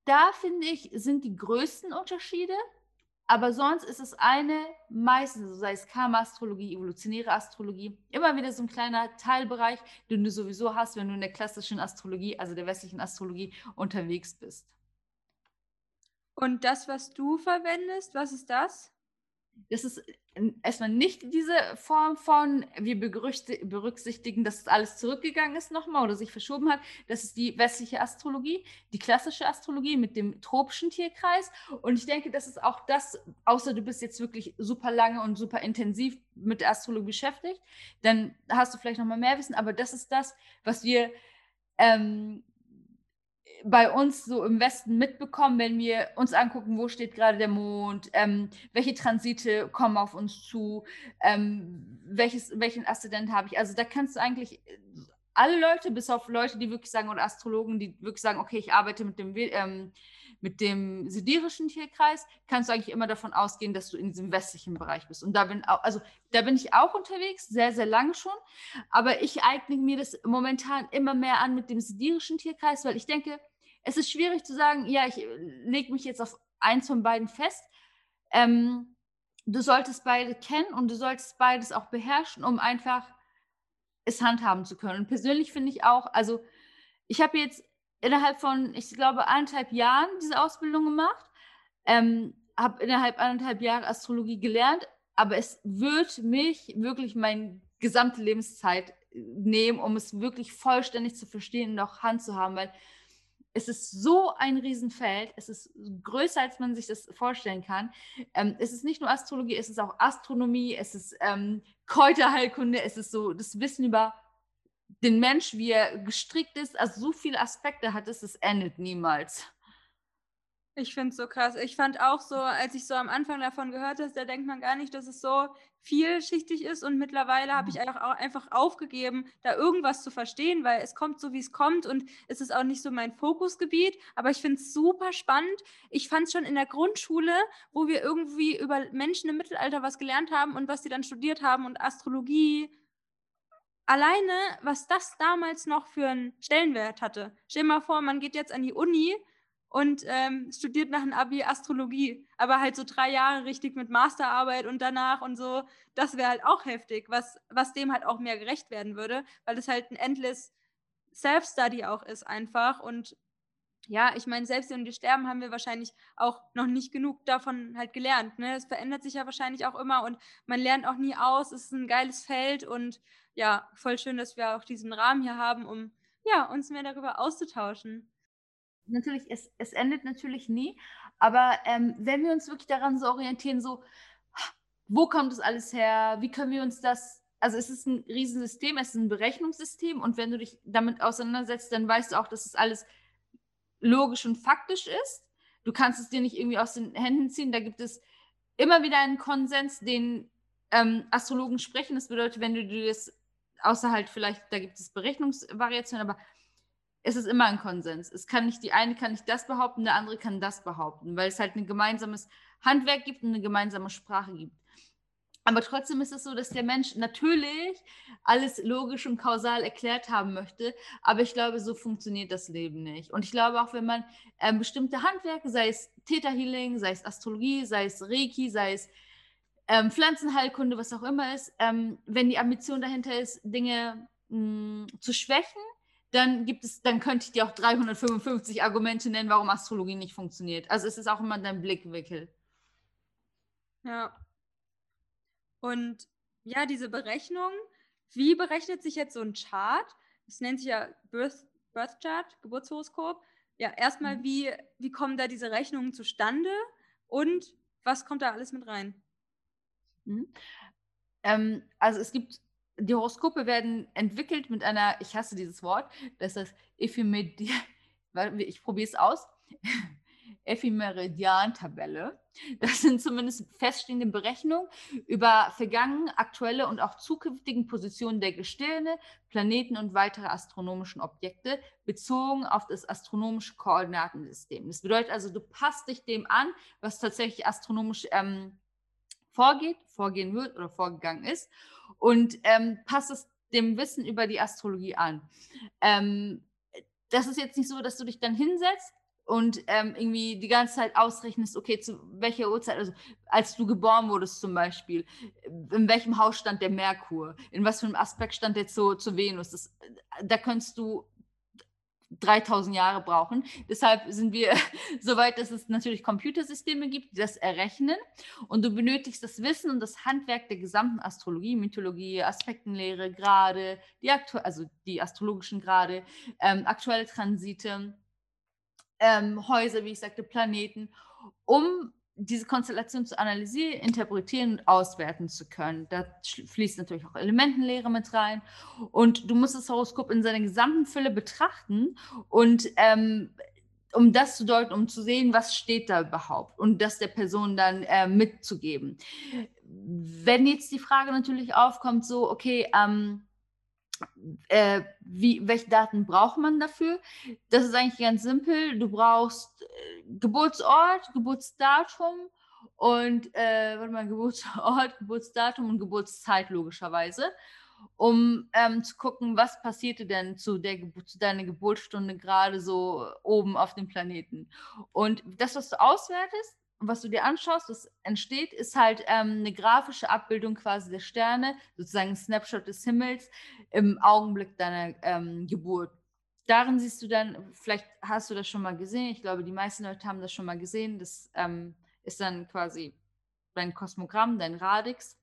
da finde ich, sind die größten Unterschiede. Aber sonst ist es eine, meistens, sei es Karma-Astrologie, evolutionäre Astrologie, immer wieder so ein kleiner Teilbereich, den du sowieso hast, wenn du in der klassischen Astrologie, also der westlichen Astrologie, unterwegs bist. Und das, was du verwendest, was ist das? Das ist erstmal nicht diese Form von, wir berücksichtigen, dass alles zurückgegangen ist nochmal oder sich verschoben hat. Das ist die westliche Astrologie, die klassische Astrologie mit dem tropischen Tierkreis. Und ich denke, das ist auch das, außer du bist jetzt wirklich super lange und super intensiv mit der Astrologie beschäftigt, dann hast du vielleicht nochmal mehr Wissen. Aber das ist das, was wir ähm, bei uns so im Westen mitbekommen, wenn wir uns angucken, wo steht gerade der Mond, ähm, welche Transite kommen auf uns zu, ähm, welches, welchen Aszendent habe ich. Also da kannst du eigentlich alle Leute, bis auf Leute, die wirklich sagen, oder Astrologen, die wirklich sagen, okay, ich arbeite mit dem, ähm, mit dem sidirischen Tierkreis, kannst du eigentlich immer davon ausgehen, dass du in diesem westlichen Bereich bist. Und da bin, auch, also, da bin ich auch unterwegs, sehr, sehr lange schon. Aber ich eigne mir das momentan immer mehr an mit dem sidirischen Tierkreis, weil ich denke, es ist schwierig zu sagen, ja, ich äh, lege mich jetzt auf eins von beiden fest. Ähm, du solltest beide kennen und du solltest beides auch beherrschen, um einfach es handhaben zu können. Und persönlich finde ich auch, also ich habe jetzt innerhalb von, ich glaube, eineinhalb Jahren diese Ausbildung gemacht, ähm, habe innerhalb eineinhalb Jahre Astrologie gelernt, aber es wird mich wirklich meine gesamte Lebenszeit äh, nehmen, um es wirklich vollständig zu verstehen und auch Hand zu haben, weil es ist so ein Riesenfeld, es ist größer, als man sich das vorstellen kann. Ähm, es ist nicht nur Astrologie, es ist auch Astronomie, es ist ähm, Kräuterheilkunde, es ist so das Wissen über den Mensch, wie er gestrickt ist, also so viele Aspekte hat es, es endet niemals. Ich finde es so krass. Ich fand auch so, als ich so am Anfang davon gehört habe, da denkt man gar nicht, dass es so vielschichtig ist. Und mittlerweile habe ich einfach, einfach aufgegeben, da irgendwas zu verstehen, weil es kommt so, wie es kommt. Und es ist auch nicht so mein Fokusgebiet. Aber ich finde es super spannend. Ich fand es schon in der Grundschule, wo wir irgendwie über Menschen im Mittelalter was gelernt haben und was die dann studiert haben und Astrologie. Alleine, was das damals noch für einen Stellenwert hatte. Stell dir mal vor, man geht jetzt an die Uni und ähm, studiert nach dem Abi Astrologie, aber halt so drei Jahre richtig mit Masterarbeit und danach und so, das wäre halt auch heftig, was, was dem halt auch mehr gerecht werden würde, weil es halt ein endless Self-Study auch ist einfach und ja, ich meine, selbst wenn wir sterben, haben wir wahrscheinlich auch noch nicht genug davon halt gelernt. Ne? Es verändert sich ja wahrscheinlich auch immer und man lernt auch nie aus. Es ist ein geiles Feld und ja, voll schön, dass wir auch diesen Rahmen hier haben, um ja, uns mehr darüber auszutauschen natürlich, es, es endet natürlich nie, aber ähm, wenn wir uns wirklich daran so orientieren, so, wo kommt das alles her, wie können wir uns das, also es ist ein Riesensystem, es ist ein Berechnungssystem und wenn du dich damit auseinandersetzt, dann weißt du auch, dass es alles logisch und faktisch ist. Du kannst es dir nicht irgendwie aus den Händen ziehen, da gibt es immer wieder einen Konsens, den ähm, Astrologen sprechen. Das bedeutet, wenn du dir das, außer halt vielleicht, da gibt es Berechnungsvariationen, aber es ist immer ein Konsens. Es kann nicht, die eine kann nicht das behaupten, der andere kann das behaupten, weil es halt ein gemeinsames Handwerk gibt und eine gemeinsame Sprache gibt. Aber trotzdem ist es so, dass der Mensch natürlich alles logisch und kausal erklärt haben möchte. Aber ich glaube, so funktioniert das Leben nicht. Und ich glaube auch, wenn man äh, bestimmte Handwerke, sei es Theta Healing, sei es Astrologie, sei es Reiki, sei es ähm, Pflanzenheilkunde, was auch immer ist, ähm, wenn die Ambition dahinter ist, Dinge mh, zu schwächen, dann gibt es, dann könnte ich dir auch 355 Argumente nennen, warum Astrologie nicht funktioniert. Also es ist auch immer dein Blickwinkel. Ja. Und ja, diese Berechnung, wie berechnet sich jetzt so ein Chart? Das nennt sich ja Birth, Birth Chart, Geburtshoroskop. Ja, erstmal, mhm. wie, wie kommen da diese Rechnungen zustande und was kommt da alles mit rein? Mhm. Ähm, also es gibt die Horoskope werden entwickelt mit einer, ich hasse dieses Wort, das ist Ephemedi, ich probiere es aus, Ephemeridian-Tabelle. Das sind zumindest feststehende Berechnungen über vergangene, aktuelle und auch zukünftigen Positionen der Gestirne, Planeten und weitere astronomischen Objekte bezogen auf das astronomische Koordinatensystem. Das bedeutet also, du passt dich dem an, was tatsächlich astronomisch ähm, vorgeht, vorgehen wird oder vorgegangen ist und ähm, passt es dem Wissen über die Astrologie an. Ähm, das ist jetzt nicht so, dass du dich dann hinsetzt und ähm, irgendwie die ganze Zeit ausrechnest, okay, zu welcher Uhrzeit, also als du geboren wurdest zum Beispiel, in welchem Haus stand der Merkur, in was für einem Aspekt stand der zu, zu Venus. Das, da könntest du 3000 Jahre brauchen. Deshalb sind wir so weit, dass es natürlich Computersysteme gibt, die das errechnen. Und du benötigst das Wissen und das Handwerk der gesamten Astrologie, Mythologie, Aspektenlehre, Grade, die also die astrologischen Grade, ähm, aktuelle Transite, ähm, Häuser, wie ich sagte, Planeten, um diese Konstellation zu analysieren, interpretieren und auswerten zu können. Da fließt natürlich auch Elementenlehre mit rein. Und du musst das Horoskop in seiner gesamten Fülle betrachten und ähm, um das zu deuten, um zu sehen, was steht da überhaupt und das der Person dann äh, mitzugeben. Wenn jetzt die Frage natürlich aufkommt, so, okay, ähm, äh, wie, welche Daten braucht man dafür? Das ist eigentlich ganz simpel. Du brauchst äh, Geburtsort, Geburtsdatum und äh, warte mal, Geburtsort, Geburtsdatum und Geburtszeit logischerweise, um ähm, zu gucken, was passierte denn zu, der, zu deiner Geburtsstunde gerade so oben auf dem Planeten. Und das, was du auswertest, was du dir anschaust, was entsteht, ist halt ähm, eine grafische Abbildung quasi der Sterne, sozusagen ein Snapshot des Himmels im Augenblick deiner ähm, Geburt. Darin siehst du dann, vielleicht hast du das schon mal gesehen, ich glaube, die meisten Leute haben das schon mal gesehen, das ähm, ist dann quasi dein Kosmogramm, dein Radix.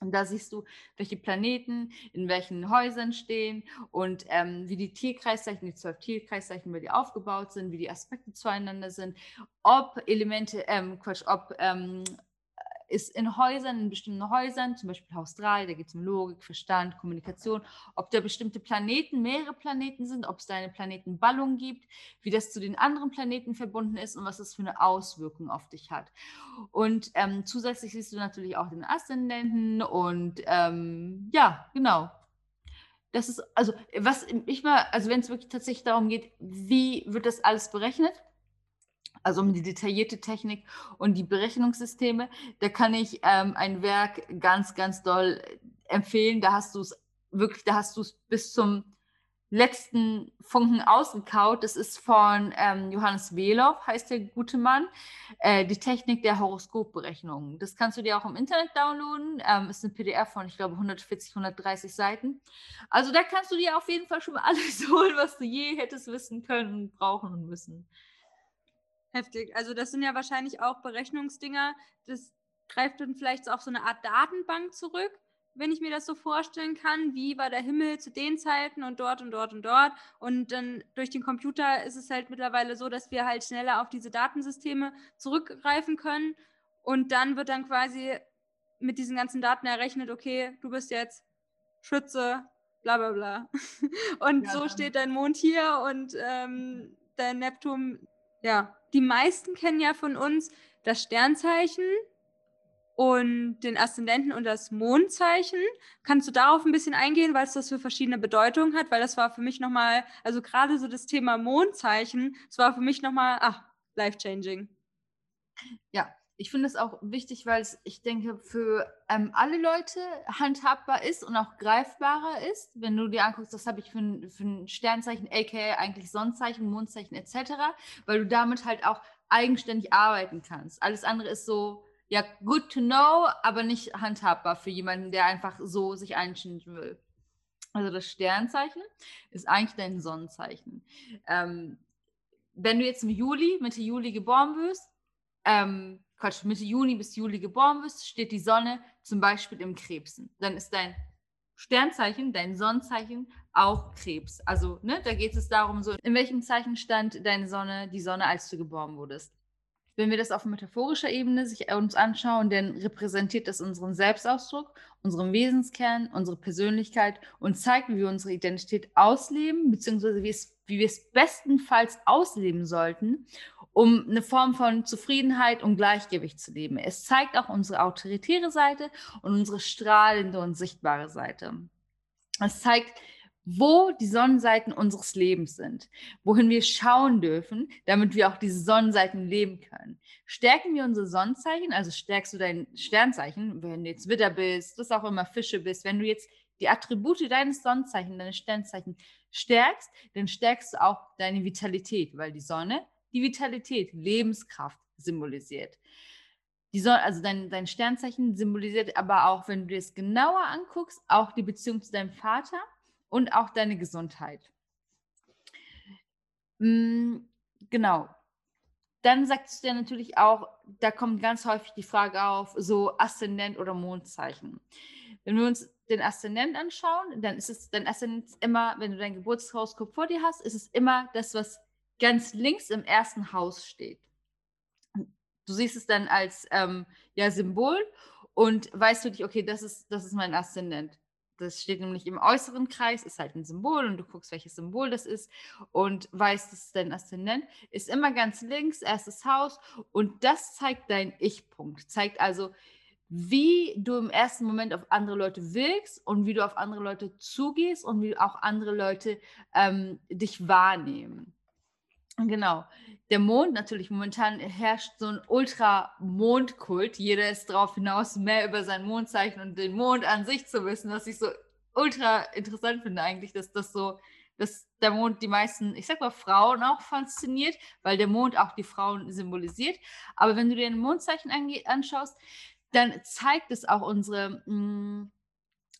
Und da siehst du, welche Planeten in welchen Häusern stehen und ähm, wie die Tierkreiszeichen, die zwölf Tierkreiszeichen, wie die aufgebaut sind, wie die Aspekte zueinander sind, ob Elemente, ähm, Quatsch, ob ähm, ist in Häusern, in bestimmten Häusern, zum Beispiel Haus 3, da geht es um Logik, Verstand, Kommunikation, ob da bestimmte Planeten, mehrere Planeten sind, ob es da eine Planetenballung gibt, wie das zu den anderen Planeten verbunden ist und was das für eine Auswirkung auf dich hat. Und ähm, zusätzlich siehst du natürlich auch den Aszendenten und ähm, ja, genau, das ist, also, was ich mal, also wenn es wirklich tatsächlich darum geht, wie wird das alles berechnet, also um die detaillierte Technik und die Berechnungssysteme, da kann ich ähm, ein Werk ganz, ganz doll empfehlen. Da hast du es wirklich, da hast du es bis zum letzten Funken ausgekaut. Das ist von ähm, Johannes Wehloff, heißt der gute Mann. Äh, die Technik der Horoskopberechnung. Das kannst du dir auch im Internet downloaden. Ähm, ist ein PDF von, ich glaube, 140, 130 Seiten. Also da kannst du dir auf jeden Fall schon mal alles holen, was du je hättest wissen können, brauchen und müssen. Heftig. Also das sind ja wahrscheinlich auch Berechnungsdinger. Das greift dann vielleicht auf so eine Art Datenbank zurück, wenn ich mir das so vorstellen kann. Wie war der Himmel zu den Zeiten und dort und dort und dort? Und dann durch den Computer ist es halt mittlerweile so, dass wir halt schneller auf diese Datensysteme zurückgreifen können. Und dann wird dann quasi mit diesen ganzen Daten errechnet, okay, du bist jetzt Schütze, bla bla bla. Und ja, so steht dein Mond hier und ähm, dein Neptun, ja, die meisten kennen ja von uns das Sternzeichen und den Aszendenten und das Mondzeichen. Kannst du darauf ein bisschen eingehen, was das für verschiedene Bedeutungen hat? Weil das war für mich nochmal, also gerade so das Thema Mondzeichen, das war für mich nochmal, ach, life-changing. Ja, ich finde es auch wichtig, weil es, ich denke, für ähm, alle Leute handhabbar ist und auch greifbarer ist. Wenn du dir anguckst, das habe ich für ein, für ein Sternzeichen, aka eigentlich Sonnenzeichen, Mondzeichen etc., weil du damit halt auch eigenständig arbeiten kannst. Alles andere ist so, ja, good to know, aber nicht handhabbar für jemanden, der einfach so sich einschinden will. Also das Sternzeichen ist eigentlich dein Sonnenzeichen. Ähm, wenn du jetzt im Juli, Mitte Juli geboren wirst, ähm, Quatsch, Mitte Juni bis Juli geboren bist, steht die Sonne zum Beispiel im Krebsen. Dann ist dein Sternzeichen, dein Sonnenzeichen auch Krebs. Also, ne, da geht es darum, so, in welchem Zeichen stand deine Sonne, die Sonne, als du geboren wurdest. Wenn wir das auf metaphorischer Ebene sich uns anschauen, dann repräsentiert das unseren Selbstausdruck, unseren Wesenskern, unsere Persönlichkeit und zeigt, wie wir unsere Identität ausleben, beziehungsweise wie, es, wie wir es bestenfalls ausleben sollten um eine Form von Zufriedenheit und Gleichgewicht zu leben. Es zeigt auch unsere autoritäre Seite und unsere strahlende und sichtbare Seite. Es zeigt, wo die Sonnenseiten unseres Lebens sind, wohin wir schauen dürfen, damit wir auch diese Sonnenseiten leben können. Stärken wir unsere Sonnenzeichen, also stärkst du dein Sternzeichen, wenn du jetzt Widder bist, das auch immer Fische bist, wenn du jetzt die Attribute deines Sonnenzeichen, deines Sternzeichen stärkst, dann stärkst du auch deine Vitalität, weil die Sonne die Vitalität, Lebenskraft symbolisiert. Die Sonne, also dein, dein Sternzeichen symbolisiert aber auch, wenn du es genauer anguckst, auch die Beziehung zu deinem Vater und auch deine Gesundheit. Mhm, genau. Dann sagst du dir natürlich auch, da kommt ganz häufig die Frage auf, so Aszendent oder Mondzeichen. Wenn wir uns den Aszendent anschauen, dann ist es, dein Aszendent immer, wenn du dein Geburtshoroskop vor dir hast, ist es immer das, was ganz links im ersten Haus steht. Du siehst es dann als ähm, ja, Symbol und weißt du dich, okay, das ist, das ist mein Aszendent das steht nämlich im äußeren Kreis, ist halt ein Symbol und du guckst, welches Symbol das ist und weißt, das ist dein Aszendent, ist immer ganz links, erstes Haus und das zeigt dein Ich-Punkt, zeigt also, wie du im ersten Moment auf andere Leute wirkst und wie du auf andere Leute zugehst und wie auch andere Leute ähm, dich wahrnehmen. Genau. Der Mond, natürlich momentan herrscht so ein Ultra-Mondkult. Jeder ist darauf hinaus, mehr über sein Mondzeichen und den Mond an sich zu wissen, was ich so ultra interessant finde eigentlich, dass das so, dass der Mond die meisten, ich sag mal, Frauen auch fasziniert, weil der Mond auch die Frauen symbolisiert. Aber wenn du dir ein Mondzeichen anschaust, dann zeigt es auch unsere mh, mm,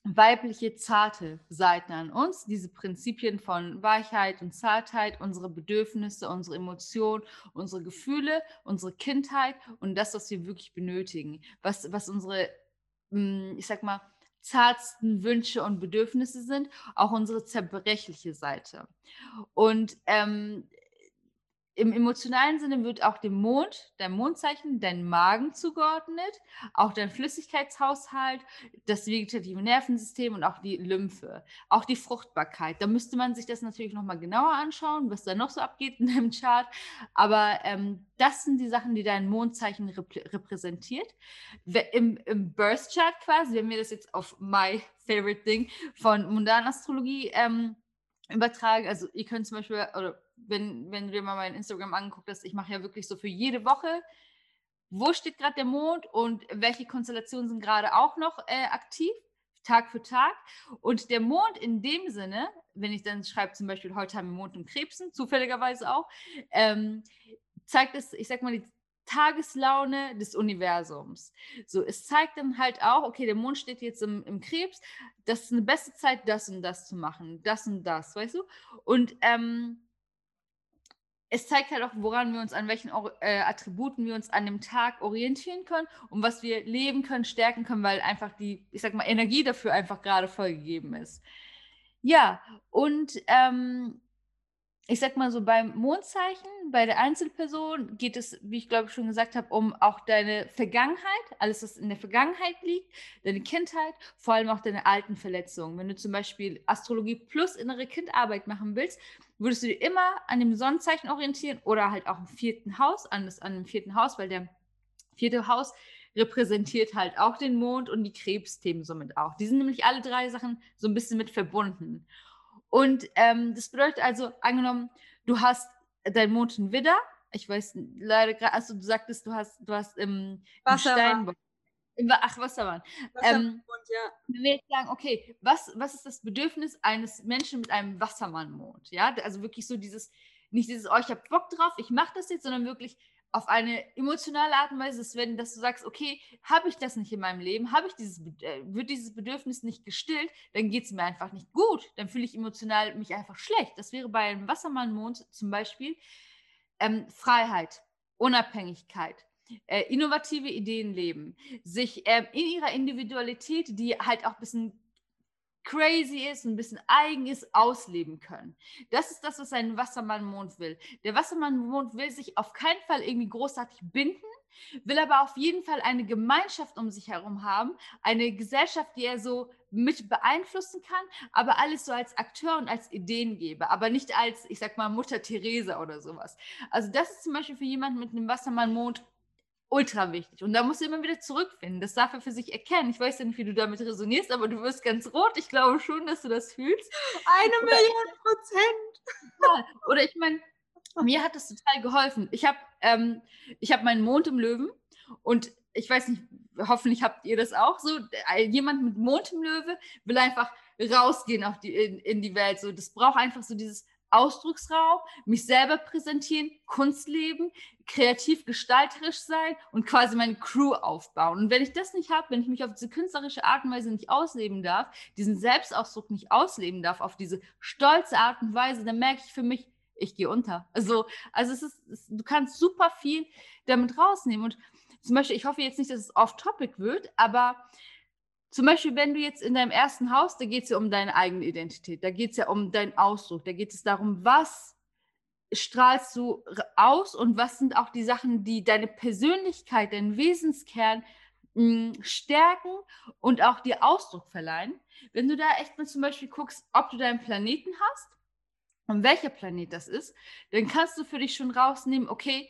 weibliche, zarte Seiten an uns, diese Prinzipien von Weichheit und Zartheit, unsere Bedürfnisse, unsere Emotionen, unsere Gefühle, unsere Kindheit und das, was wir wirklich benötigen, was, was unsere, hm, ich sag mal, zartsten Wünsche und Bedürfnisse sind, auch unsere zerbrechliche Seite. Und ähm, im emotionalen Sinne wird auch dem Mond, dein Mondzeichen, dein Magen zugeordnet, auch dein Flüssigkeitshaushalt, das vegetative Nervensystem und auch die Lymphe, auch die Fruchtbarkeit. Da müsste man sich das natürlich nochmal genauer anschauen, was da noch so abgeht in deinem Chart. Aber ähm, das sind die Sachen, die dein Mondzeichen rep repräsentiert. Im, Im Birth Chart quasi, wenn wir das jetzt auf My Favorite Thing von Mundanastrologie ähm, übertragen, also ihr könnt zum Beispiel, oder wenn, wenn du dir mal mein Instagram angeguckt hast, ich mache ja wirklich so für jede Woche, wo steht gerade der Mond und welche Konstellationen sind gerade auch noch äh, aktiv, Tag für Tag. Und der Mond in dem Sinne, wenn ich dann schreibe, zum Beispiel, heute haben wir Mond und Krebsen, zufälligerweise auch, ähm, zeigt es, ich sag mal, die Tageslaune des Universums. So, es zeigt dann halt auch, okay, der Mond steht jetzt im, im Krebs, das ist eine beste Zeit, das und das zu machen, das und das, weißt du? Und ähm, es zeigt halt auch, woran wir uns, an welchen äh, Attributen wir uns an dem Tag orientieren können und was wir leben können, stärken können, weil einfach die, ich sag mal, Energie dafür einfach gerade vollgegeben ist. Ja, und ähm, ich sag mal so, beim Mondzeichen, bei der Einzelperson geht es, wie ich glaube schon gesagt habe, um auch deine Vergangenheit, alles, was in der Vergangenheit liegt, deine Kindheit, vor allem auch deine alten Verletzungen. Wenn du zum Beispiel Astrologie plus innere Kindarbeit machen willst, würdest du dir immer an dem Sonnenzeichen orientieren oder halt auch im vierten Haus, an, das, an dem vierten Haus, weil der vierte Haus repräsentiert halt auch den Mond und die Krebsthemen somit auch. Die sind nämlich alle drei Sachen so ein bisschen mit verbunden. Und ähm, das bedeutet also, angenommen, du hast dein Mond in Widder. Ich weiß leider gerade, also du sagtest, du hast, du hast im, im Steinbock. Ach, Wassermann. Ähm, ja. Wenn wir jetzt sagen, okay, was, was ist das Bedürfnis eines Menschen mit einem Wassermannmond? Ja, also wirklich so dieses, nicht dieses, oh, ich habe Bock drauf, ich mache das jetzt, sondern wirklich, auf eine emotionale Art und Weise, wenn, dass du sagst, okay, habe ich das nicht in meinem Leben, habe ich dieses, äh, wird dieses Bedürfnis nicht gestillt, dann geht es mir einfach nicht gut, dann fühle ich emotional mich einfach schlecht. Das wäre bei einem Wassermannmond zum Beispiel ähm, Freiheit, Unabhängigkeit, äh, innovative Ideen leben, sich äh, in ihrer Individualität, die halt auch ein bisschen crazy ist, ein bisschen eigen ist, ausleben können. Das ist das, was ein Wassermann-Mond will. Der Wassermann-Mond will sich auf keinen Fall irgendwie großartig binden, will aber auf jeden Fall eine Gemeinschaft um sich herum haben, eine Gesellschaft, die er so mit beeinflussen kann, aber alles so als Akteur und als Ideengeber, aber nicht als, ich sag mal, Mutter Teresa oder sowas. Also das ist zum Beispiel für jemanden mit einem Wassermann-Mond ultra wichtig. Und da musst du immer wieder zurückfinden. Das darf er für sich erkennen. Ich weiß ja nicht, wie du damit resonierst, aber du wirst ganz rot. Ich glaube schon, dass du das fühlst. Eine oder Million Prozent. Ja, oder ich meine, mir hat das total geholfen. Ich habe ähm, hab meinen Mond im Löwen und ich weiß nicht, hoffentlich habt ihr das auch so. Äh, jemand mit Mond im Löwe will einfach rausgehen auf die, in, in die Welt. So, das braucht einfach so dieses Ausdrucksraum, mich selber präsentieren, Kunst leben, kreativ gestalterisch sein und quasi meine Crew aufbauen. Und wenn ich das nicht habe, wenn ich mich auf diese künstlerische Art und Weise nicht ausleben darf, diesen Selbstausdruck nicht ausleben darf, auf diese stolze Art und Weise, dann merke ich für mich, ich gehe unter. Also, also es ist, es, du kannst super viel damit rausnehmen. Und zum Beispiel, ich hoffe jetzt nicht, dass es off-topic wird, aber zum Beispiel, wenn du jetzt in deinem ersten Haus, da geht es ja um deine eigene Identität, da geht es ja um deinen Ausdruck, da geht es darum, was strahlst du aus und was sind auch die Sachen, die deine Persönlichkeit, deinen Wesenskern mh, hm, stärken und auch dir Ausdruck verleihen. Wenn du da echt mal zum Beispiel guckst, ob du deinen Planeten hast und welcher Planet das ist, dann kannst du für dich schon rausnehmen, okay,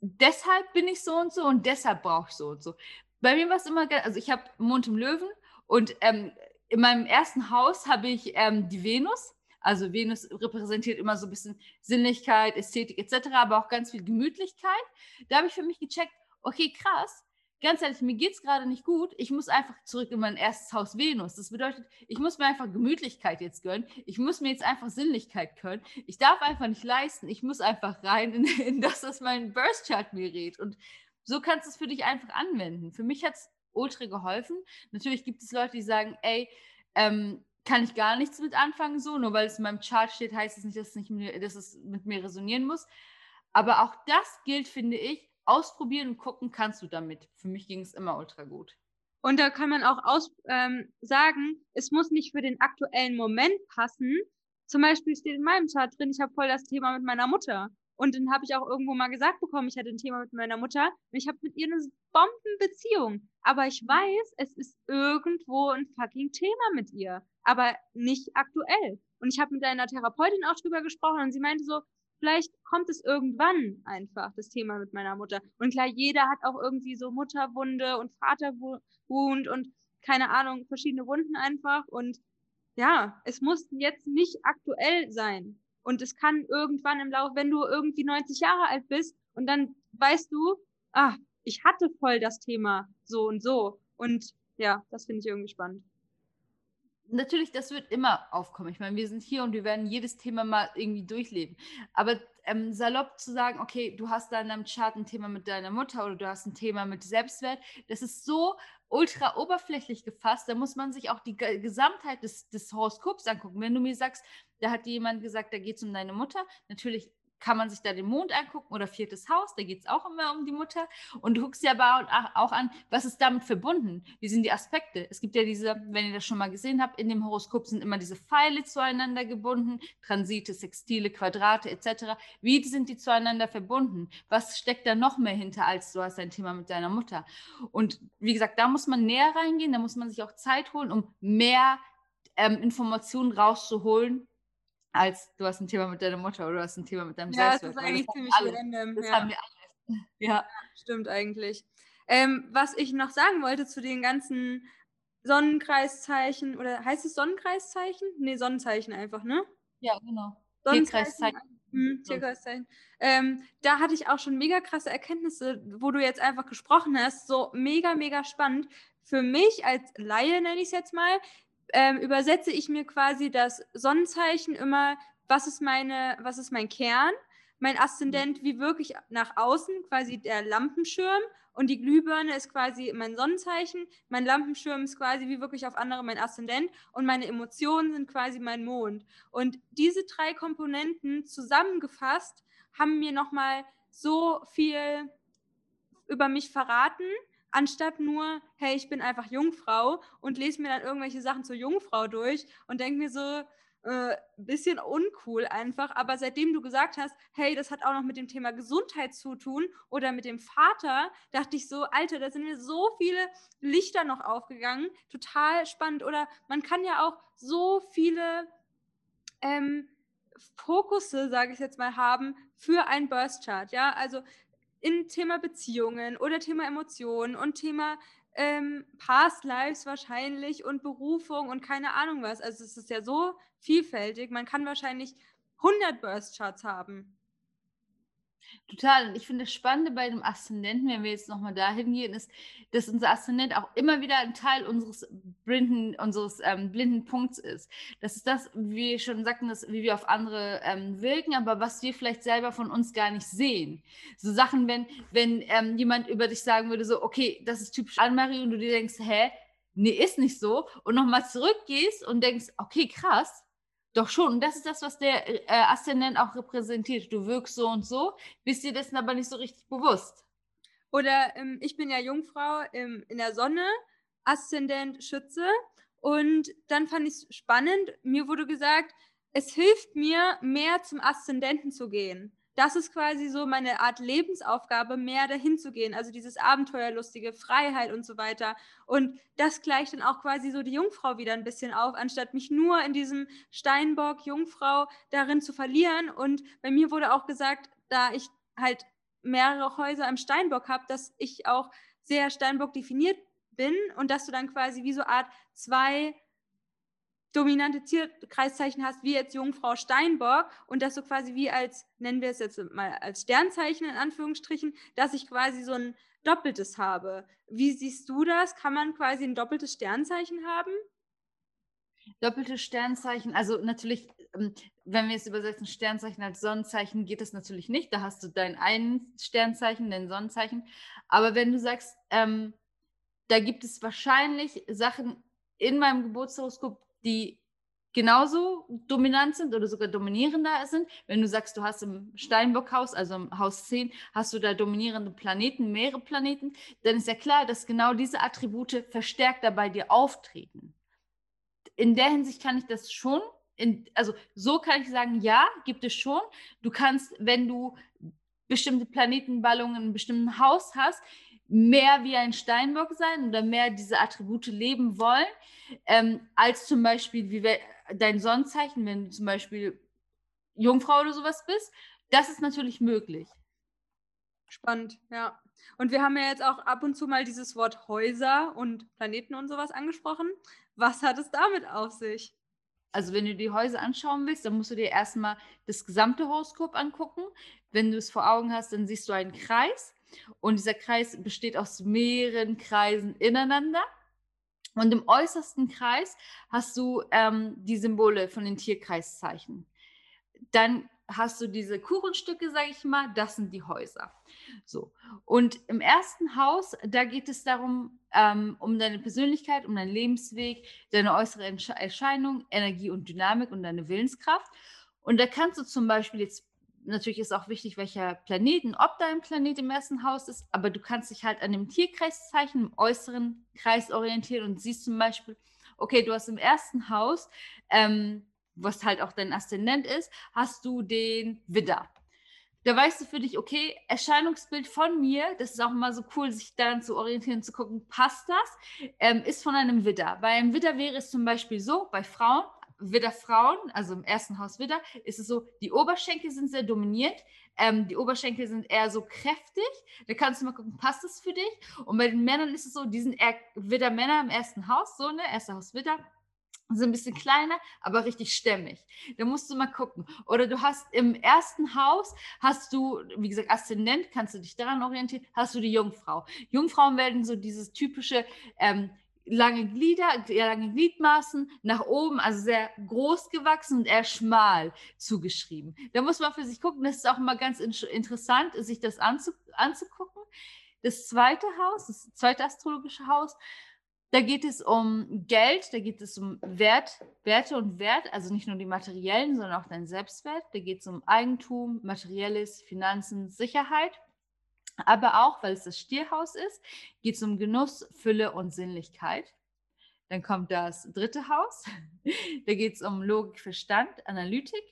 deshalb bin ich so und so und deshalb brauche ich so und so. Bei mir war es immer, also ich habe Mond im Löwen und ähm, in meinem ersten Haus habe ich ähm, die Venus. Also Venus repräsentiert immer so ein bisschen Sinnlichkeit, Ästhetik etc., aber auch ganz viel Gemütlichkeit. Da habe ich für mich gecheckt, okay, krass, ganz ehrlich, mir geht es gerade nicht gut. Ich muss einfach zurück in mein erstes Haus Venus. Das bedeutet, ich muss mir einfach Gemütlichkeit jetzt gönnen. Ich muss mir jetzt einfach Sinnlichkeit gönnen. Ich darf einfach nicht leisten. Ich muss einfach rein in, in das, was mein Birth Chart mir rät. Und so kannst du es für dich einfach anwenden. Für mich hat es ultra geholfen. Natürlich gibt es Leute, die sagen, ey, ähm, kann ich gar nichts mit anfangen, so, nur weil es in meinem Chart steht, heißt es nicht, dass es, nicht dass es mit mir resonieren muss. Aber auch das gilt, finde ich, ausprobieren und gucken kannst du damit. Für mich ging es immer ultra gut. Und da kann man auch aus, ähm, sagen, es muss nicht für den aktuellen Moment passen. Zum Beispiel steht in meinem Chart drin, ich habe voll das Thema mit meiner Mutter. Und dann habe ich auch irgendwo mal gesagt bekommen, ich hatte ein Thema mit meiner Mutter und ich habe mit ihr eine Bombenbeziehung. Aber ich weiß, es ist irgendwo ein fucking Thema mit ihr, aber nicht aktuell. Und ich habe mit einer Therapeutin auch drüber gesprochen und sie meinte so, vielleicht kommt es irgendwann einfach, das Thema mit meiner Mutter. Und klar, jeder hat auch irgendwie so Mutterwunde und Vaterwund und keine Ahnung, verschiedene Wunden einfach. Und ja, es muss jetzt nicht aktuell sein. Und es kann irgendwann im Laufe, wenn du irgendwie 90 Jahre alt bist und dann weißt du, ah, ich hatte voll das Thema so und so. Und ja, das finde ich irgendwie spannend. Natürlich, das wird immer aufkommen. Ich meine, wir sind hier und wir werden jedes Thema mal irgendwie durchleben. Aber ähm, salopp zu sagen, okay, du hast da in deinem Chart ein Thema mit deiner Mutter oder du hast ein Thema mit Selbstwert, das ist so ultra oberflächlich gefasst. Da muss man sich auch die Gesamtheit des, des Horoskops angucken. Wenn du mir sagst, da hat jemand gesagt, da geht es um deine Mutter, natürlich kann man sich da den Mond angucken oder viertes Haus, da geht es auch immer um die Mutter. Und du guckst dir aber auch an, was ist damit verbunden? Wie sind die Aspekte? Es gibt ja diese, wenn ihr das schon mal gesehen habt, in dem Horoskop sind immer diese Pfeile zueinander gebunden, Transite, Sextile, Quadrate etc. Wie sind die zueinander verbunden? Was steckt da noch mehr hinter, als du hast ein Thema mit deiner Mutter? Und wie gesagt, da muss man näher reingehen, da muss man sich auch Zeit holen, um mehr ähm, Informationen rauszuholen als du hast ein Thema mit deiner Mutter oder du hast ein Thema mit deinem ja, Selbstwert. Ja, das ist eigentlich ziemlich alle. random. Das ja. haben wir alles. Ja. ja stimmt eigentlich. Ähm, was ich noch sagen wollte zu den ganzen Sonnenkreiszeichen, oder heißt es Sonnenkreiszeichen? Nee, Sonnenzeichen einfach, ne? Ja, genau. Sonnenkreiszeichen. Hm, Tierkreiszeichen. Ähm, da hatte ich auch schon mega krasse Erkenntnisse, wo du jetzt einfach gesprochen hast. So mega, mega spannend. Für mich als Laie, nenne ich es jetzt mal, ähm, übersetze ich mir quasi das Sonnenzeichen immer, was ist meine, was ist mein Kern, mein Aszendent wie wirklich nach außen, quasi der Lampenschirm und die Glühbirne ist quasi mein Sonnenzeichen, mein Lampenschirm ist quasi wie wirklich auf andere? Mein Aszendent und meine Emotionen sind quasi mein Mond. Und diese drei Komponenten zusammengefasst haben mir nochmal so viel über mich verraten, anstatt nur, hey, ich bin einfach Jungfrau und lese mir dann irgendwelche Sachen zur Jungfrau durch und denke mir so, äh, bisschen uncool einfach. Aber seitdem du gesagt hast, hey, das hat auch noch mit dem Thema Gesundheit zu tun oder mit dem Vater, dachte ich so, Alter, da sind mir so viele Lichter noch aufgegangen. Total spannend. Oder man kann ja auch so viele ähm, Fokusse, sage ich jetzt mal, haben für ein Burst Chart. Ja, also in Thema Beziehungen oder Thema Emotionen und Thema ähm, Past Lives wahrscheinlich und Berufung und keine Ahnung was. Also es ist ja so vielfältig. Man kann wahrscheinlich 100 Burst Charts haben. Total. Und ich finde das Spannende bei dem Aszendenten, wenn wir jetzt nochmal dahin gehen, ist, dass unser Aszendent auch immer wieder ein Teil unseres blinden, unseres ähm, blinden Punkts ist. Das ist das, wie wir schon sagten, das, wie wir auf andere ähm, wirken, aber was wir vielleicht selber von uns gar nicht sehen. So Sachen, wenn, wenn ähm, jemand über dich sagen würde, so, okay, das ist typisch Anne-Marie und du dir denkst, hä, nee, ist nicht so. Und nochmal zurückgehst und denkst, okay, krass, doch schon. Und das ist das, was der äh, Aszendent auch repräsentiert. Du wirkst so und so, bist dir dessen aber nicht so richtig bewusst. Oder ähm, ich bin ja Jungfrau ähm, in der Sonne, Aszendent Schütze. Und dann fand ich es spannend. Mir wurde gesagt, es hilft mir, mehr zum Aszendenten zu gehen das ist quasi so meine Art Lebensaufgabe, mehr dahin zu gehen. Also dieses Abenteuerlustige, Freiheit und so weiter. Und das gleicht dann auch quasi so die Jungfrau wieder ein bisschen auf, anstatt mich nur in diesem Steinbock, Jungfrau darin zu verlieren. Und bei mir wurde auch gesagt, da ich halt mehrere Häuser im Steinbock habe, dass ich auch sehr Steinbock definiert bin und dass du dann quasi wie so Art zwei dominante Tierkreiszeichen hast, wie jetzt Jungfrau Steinbock und dass du quasi wie als, nennen wir es jetzt mal als Sternzeichen in Anführungsstrichen, dass ich quasi so ein doppeltes habe. Wie siehst du das? Kann man quasi ein doppeltes Sternzeichen haben? Doppelte Sternzeichen, also natürlich, ähm, wenn wir es übersetzen, Sternzeichen als Sonnenzeichen, geht das natürlich nicht. Da hast du dein ein Sternzeichen, dein Sonnenzeichen. Aber wenn du sagst, ähm, da gibt es wahrscheinlich Sachen in meinem Geburtshoroskop, die genauso dominant sind oder sogar dominierender sind. Wenn du sagst, du hast im Steinbockhaus, also im Haus 10, hast du da dominierende Planeten, mehrere Planeten, dann ist ja klar, dass genau diese Attribute verstärkt bei dir auftreten. In der Hinsicht kann ich das schon, in, also so kann ich sagen, ja, gibt es schon. Du kannst, wenn du bestimmte Planetenballungen in einem bestimmten Haus hast, mehr wie ein Steinbock sein oder mehr diese Attribute leben wollen, ähm, als zum Beispiel wie dein Sonnenzeichen, wenn du zum Beispiel Jungfrau oder sowas bist. Das ist natürlich möglich. Spannend, ja. Und wir haben ja jetzt auch ab und zu mal dieses Wort Häuser und Planeten und sowas angesprochen. Was hat es damit auf sich? Also wenn du die Häuser anschauen willst, dann musst du dir erstmal das gesamte Horoskop angucken. Wenn du es vor Augen hast, dann siehst du einen Kreis und dieser Kreis besteht aus mehreren Kreisen ineinander. Und im äußersten Kreis hast du ähm, die Symbole von den Tierkreiszeichen. Dann hast du diese Kuchenstücke, sage ich mal, das sind die Häuser. So. Und im ersten Haus, da geht es darum, ähm, um deine Persönlichkeit, um deinen Lebensweg, deine äußere Erscheinung, Energie und Dynamik und deine Willenskraft. Und da kannst du zum Beispiel jetzt natürlich ist auch wichtig, welcher Planeten, ob dein Planet im ersten Haus ist, aber du kannst dich halt an dem Tierkreiszeichen im äußeren Kreis orientieren und siehst zum Beispiel, okay, du hast im ersten Haus, ähm, was halt auch dein Aszendent ist, hast du den Widder. Da weißt du für dich, okay, Erscheinungsbild von mir, das ist auch immer so cool, sich daran zu orientieren, zu gucken, passt das, ähm, ist von einem Widder. Bei einem Widder wäre es zum Beispiel so, bei Frauen, Widderfrauen, also im ersten Haus Widder, ist es so, die Oberschenkel sind sehr dominiert. Ähm, die Oberschenkel sind eher so kräftig. Da kannst du mal gucken, passt das für dich? Und bei den Männern ist es so, die sind eher Widder-Männer im ersten Haus, so, ne? Erster Haus Widder sind ein bisschen kleiner, aber richtig stämmig. Da musst du mal gucken. Oder du hast im ersten Haus, hast du, wie gesagt, Aszendent, kannst du dich daran orientieren, hast du die Jungfrau. Jungfrauen werden so dieses typische ähm, lange Glieder, lange Gliedmaßen nach oben, also sehr groß gewachsen und eher schmal zugeschrieben. Da muss man für sich gucken, das ist auch immer ganz interessant, sich das anzu, anzugucken. Das zweite Haus, das zweite astrologische Haus, da geht es um Geld, da geht es um Wert, Werte und Wert, also nicht nur die materiellen, sondern auch dein Selbstwert. Da geht es um Eigentum, materielles, Finanzen, Sicherheit. Aber auch, weil es das Stierhaus ist, geht es um Genuss, Fülle und Sinnlichkeit. Dann kommt das dritte Haus. da geht es um Logik, Verstand, Analytik.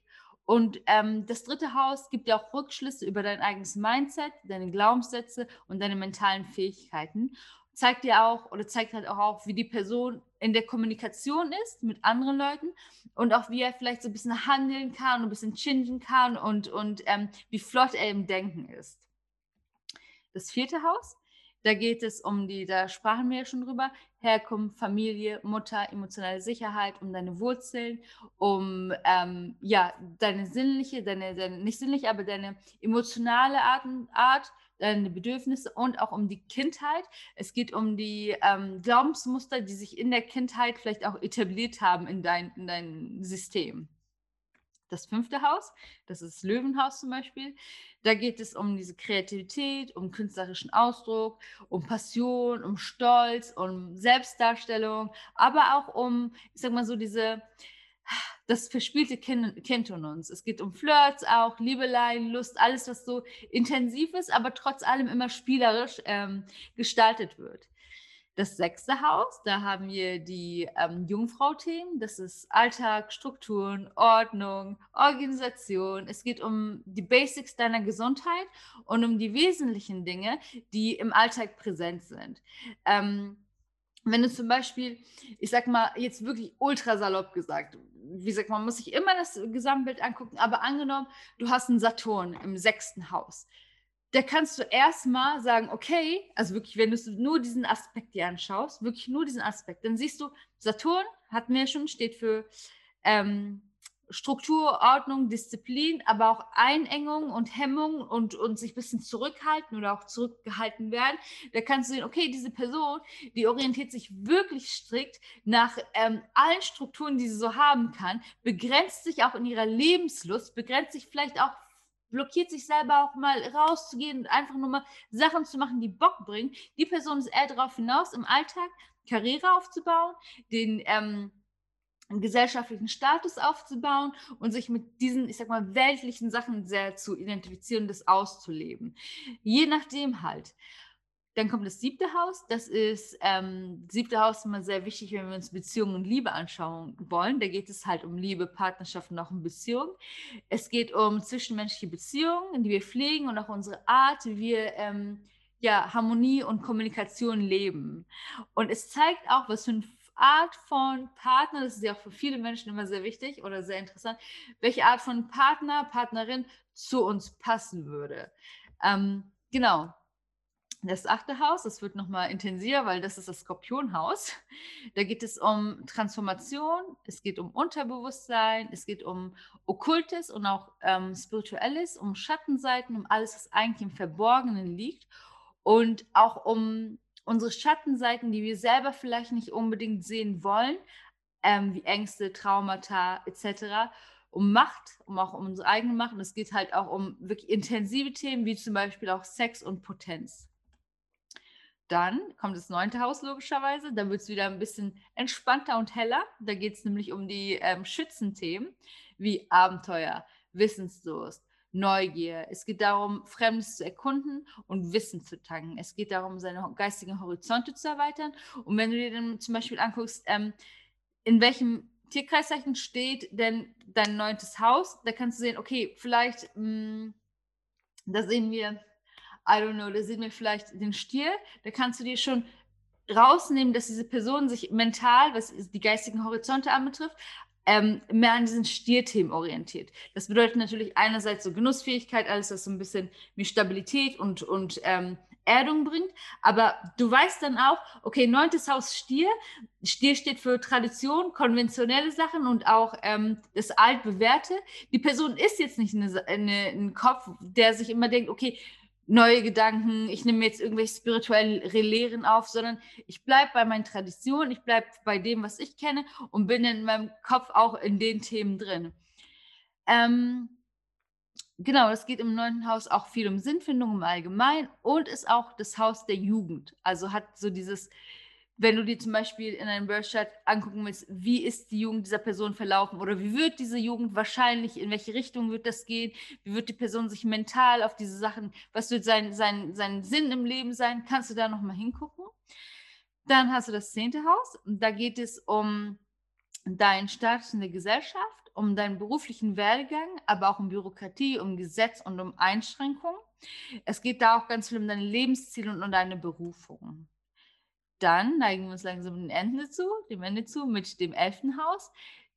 Und ähm, das dritte Haus gibt dir auch Rückschlüsse über dein eigenes Mindset, deine Glaubenssätze und deine mentalen Fähigkeiten. Zeigt dir auch oder zeigt halt auch, auch, wie die Person in der Kommunikation ist mit anderen Leuten und auch wie er vielleicht so ein bisschen handeln kann und ein bisschen chingen kann und, und ähm, wie flott er im Denken ist. Das vierte Haus. Da geht es um die, da sprachen wir ja schon drüber, Herkunft, Familie, Mutter, emotionale Sicherheit, um deine Wurzeln, um ähm, ja, deine sinnliche, deine, deine, nicht sinnliche, aber deine emotionale Art, Art, deine Bedürfnisse und auch um die Kindheit. Es geht um die ähm, Glaubensmuster, die sich in der Kindheit vielleicht auch etabliert haben in dein, in dein System das fünfte Haus, das ist das Löwenhaus zum Beispiel. Da geht es um diese Kreativität, um künstlerischen Ausdruck, um Passion, um Stolz, um Selbstdarstellung, aber auch um, ich sag mal so, diese, das verspielte kind, kind in uns. Es geht um Flirts auch, Liebeleien, Lust, alles, was so intensiv ist, aber trotz allem immer spielerisch ähm, gestaltet wird. Das sechste Haus, da haben wir die ähm, Jungfrau-Themen. Das ist Alltag, Strukturen, Ordnung, Organisation. Es geht um die Basics deiner Gesundheit und um die wesentlichen Dinge, die im Alltag präsent sind. Ähm, wenn du zum Beispiel, ich sag mal, jetzt wirklich ultra salopp gesagt, wie gesagt, man muss sich immer das Gesamtbild angucken, aber angenommen, du hast einen Saturn im sechsten Haus da kannst du erstmal sagen, okay, also wirklich, wenn du nur diesen Aspekt dir anschaust, wirklich nur diesen Aspekt, dann siehst du, Saturn, wir ja schon, steht für ähm, Struktur, Ordnung, Disziplin, aber auch Einengung und Hemmung und, und sich ein bisschen zurückhalten oder auch zurückgehalten werden. Da kannst du sehen, okay, diese Person, die orientiert sich wirklich strikt nach ähm, allen Strukturen, die sie so haben kann, begrenzt sich auch in ihrer Lebenslust, begrenzt sich vielleicht auch blockiert sich selber auch mal rauszugehen und einfach nur mal Sachen zu machen, die Bock bringen. Die Person ist eher darauf hinaus, im Alltag Karriere aufzubauen, den ähm, gesellschaftlichen Status aufzubauen und sich mit diesen, ich sag mal, weltlichen Sachen sehr zu identifizieren, das auszuleben. Je nachdem halt. Dann kommt das siebte Haus. Das ist ähm, siebte Haus immer sehr wichtig, wenn wir uns Beziehungen und Liebe anschauen wollen. Da geht es halt um Liebe, Partnerschaft und auch um Beziehungen. Es geht um zwischenmenschliche Beziehungen, die wir pflegen und auch unsere Art, wie wir ähm, ja, Harmonie und Kommunikation leben. Und es zeigt auch, was für eine Art von Partner, das ist ja auch für viele Menschen immer sehr wichtig oder sehr interessant, welche Art von Partner, Partnerin zu uns passen würde. Ähm, genau, das achte Haus, das wird nochmal intensiver, weil das ist das Skorpionhaus. Da geht es um Transformation, es geht um Unterbewusstsein, es geht um Okkultes und auch ähm, Spirituelles, um Schattenseiten, um alles, was eigentlich im Verborgenen liegt und auch um unsere Schattenseiten, die wir selber vielleicht nicht unbedingt sehen wollen, ähm, wie Ängste, Traumata etc um Macht, um auch um unsere eigene Macht. Und es geht halt auch um wirklich intensive Themen, wie zum Beispiel auch Sex und Potenz. Dann kommt das neunte Haus logischerweise. Da wird es wieder ein bisschen entspannter und heller. Da geht es nämlich um die ähm, Schützenthemen wie Abenteuer, Wissensdurst, Neugier. Es geht darum, Fremdes zu erkunden und Wissen zu tanken. Es geht darum, seine geistigen Horizonte zu erweitern. Und wenn du dir dann zum Beispiel anguckst, ähm, in welchem Tierkreiszeichen steht denn dein neuntes Haus, da kannst du sehen, okay, vielleicht, mh, mm, da sehen wir I don't know, da sehen wir vielleicht den Stier, da kannst du dir schon rausnehmen, dass diese Person sich mental, was die geistigen Horizonte anbetrifft, ähm, mehr an diesen Stierthemen orientiert. Das bedeutet natürlich einerseits so Genussfähigkeit, alles, was so ein bisschen wie Stabilität und, und ähm, Erdung bringt, aber du weißt dann auch, okay, neuntes Haus Stier, Stier steht für Tradition, konventionelle Sachen und auch ähm, das altbewährte. Die Person ist jetzt nicht eine, eine, ein Kopf, der sich immer denkt, okay, neue Gedanken, ich nehme jetzt irgendwelche spirituellen Lehren auf, sondern ich bleibe bei meinen Traditionen, ich bleibe bei dem, was ich kenne und bin in meinem Kopf auch in den Themen drin. Ähm, genau, es geht im neunten Haus auch viel um Sinnfindung im Allgemeinen und ist auch das Haus der Jugend. Also hat so dieses wenn du dir zum Beispiel in einem Birthchart angucken willst, wie ist die Jugend dieser Person verlaufen oder wie wird diese Jugend wahrscheinlich, in welche Richtung wird das gehen, wie wird die Person sich mental auf diese Sachen, was wird sein, sein, sein Sinn im Leben sein, kannst du da nochmal hingucken. Dann hast du das zehnte Haus. Da geht es um deinen Status in der Gesellschaft, um deinen beruflichen Werdegang, aber auch um Bürokratie, um Gesetz und um Einschränkungen. Es geht da auch ganz viel um deine Lebensziele und um deine Berufung. Dann neigen wir uns langsam dem Ende zu, dem Ende zu mit dem elften Haus.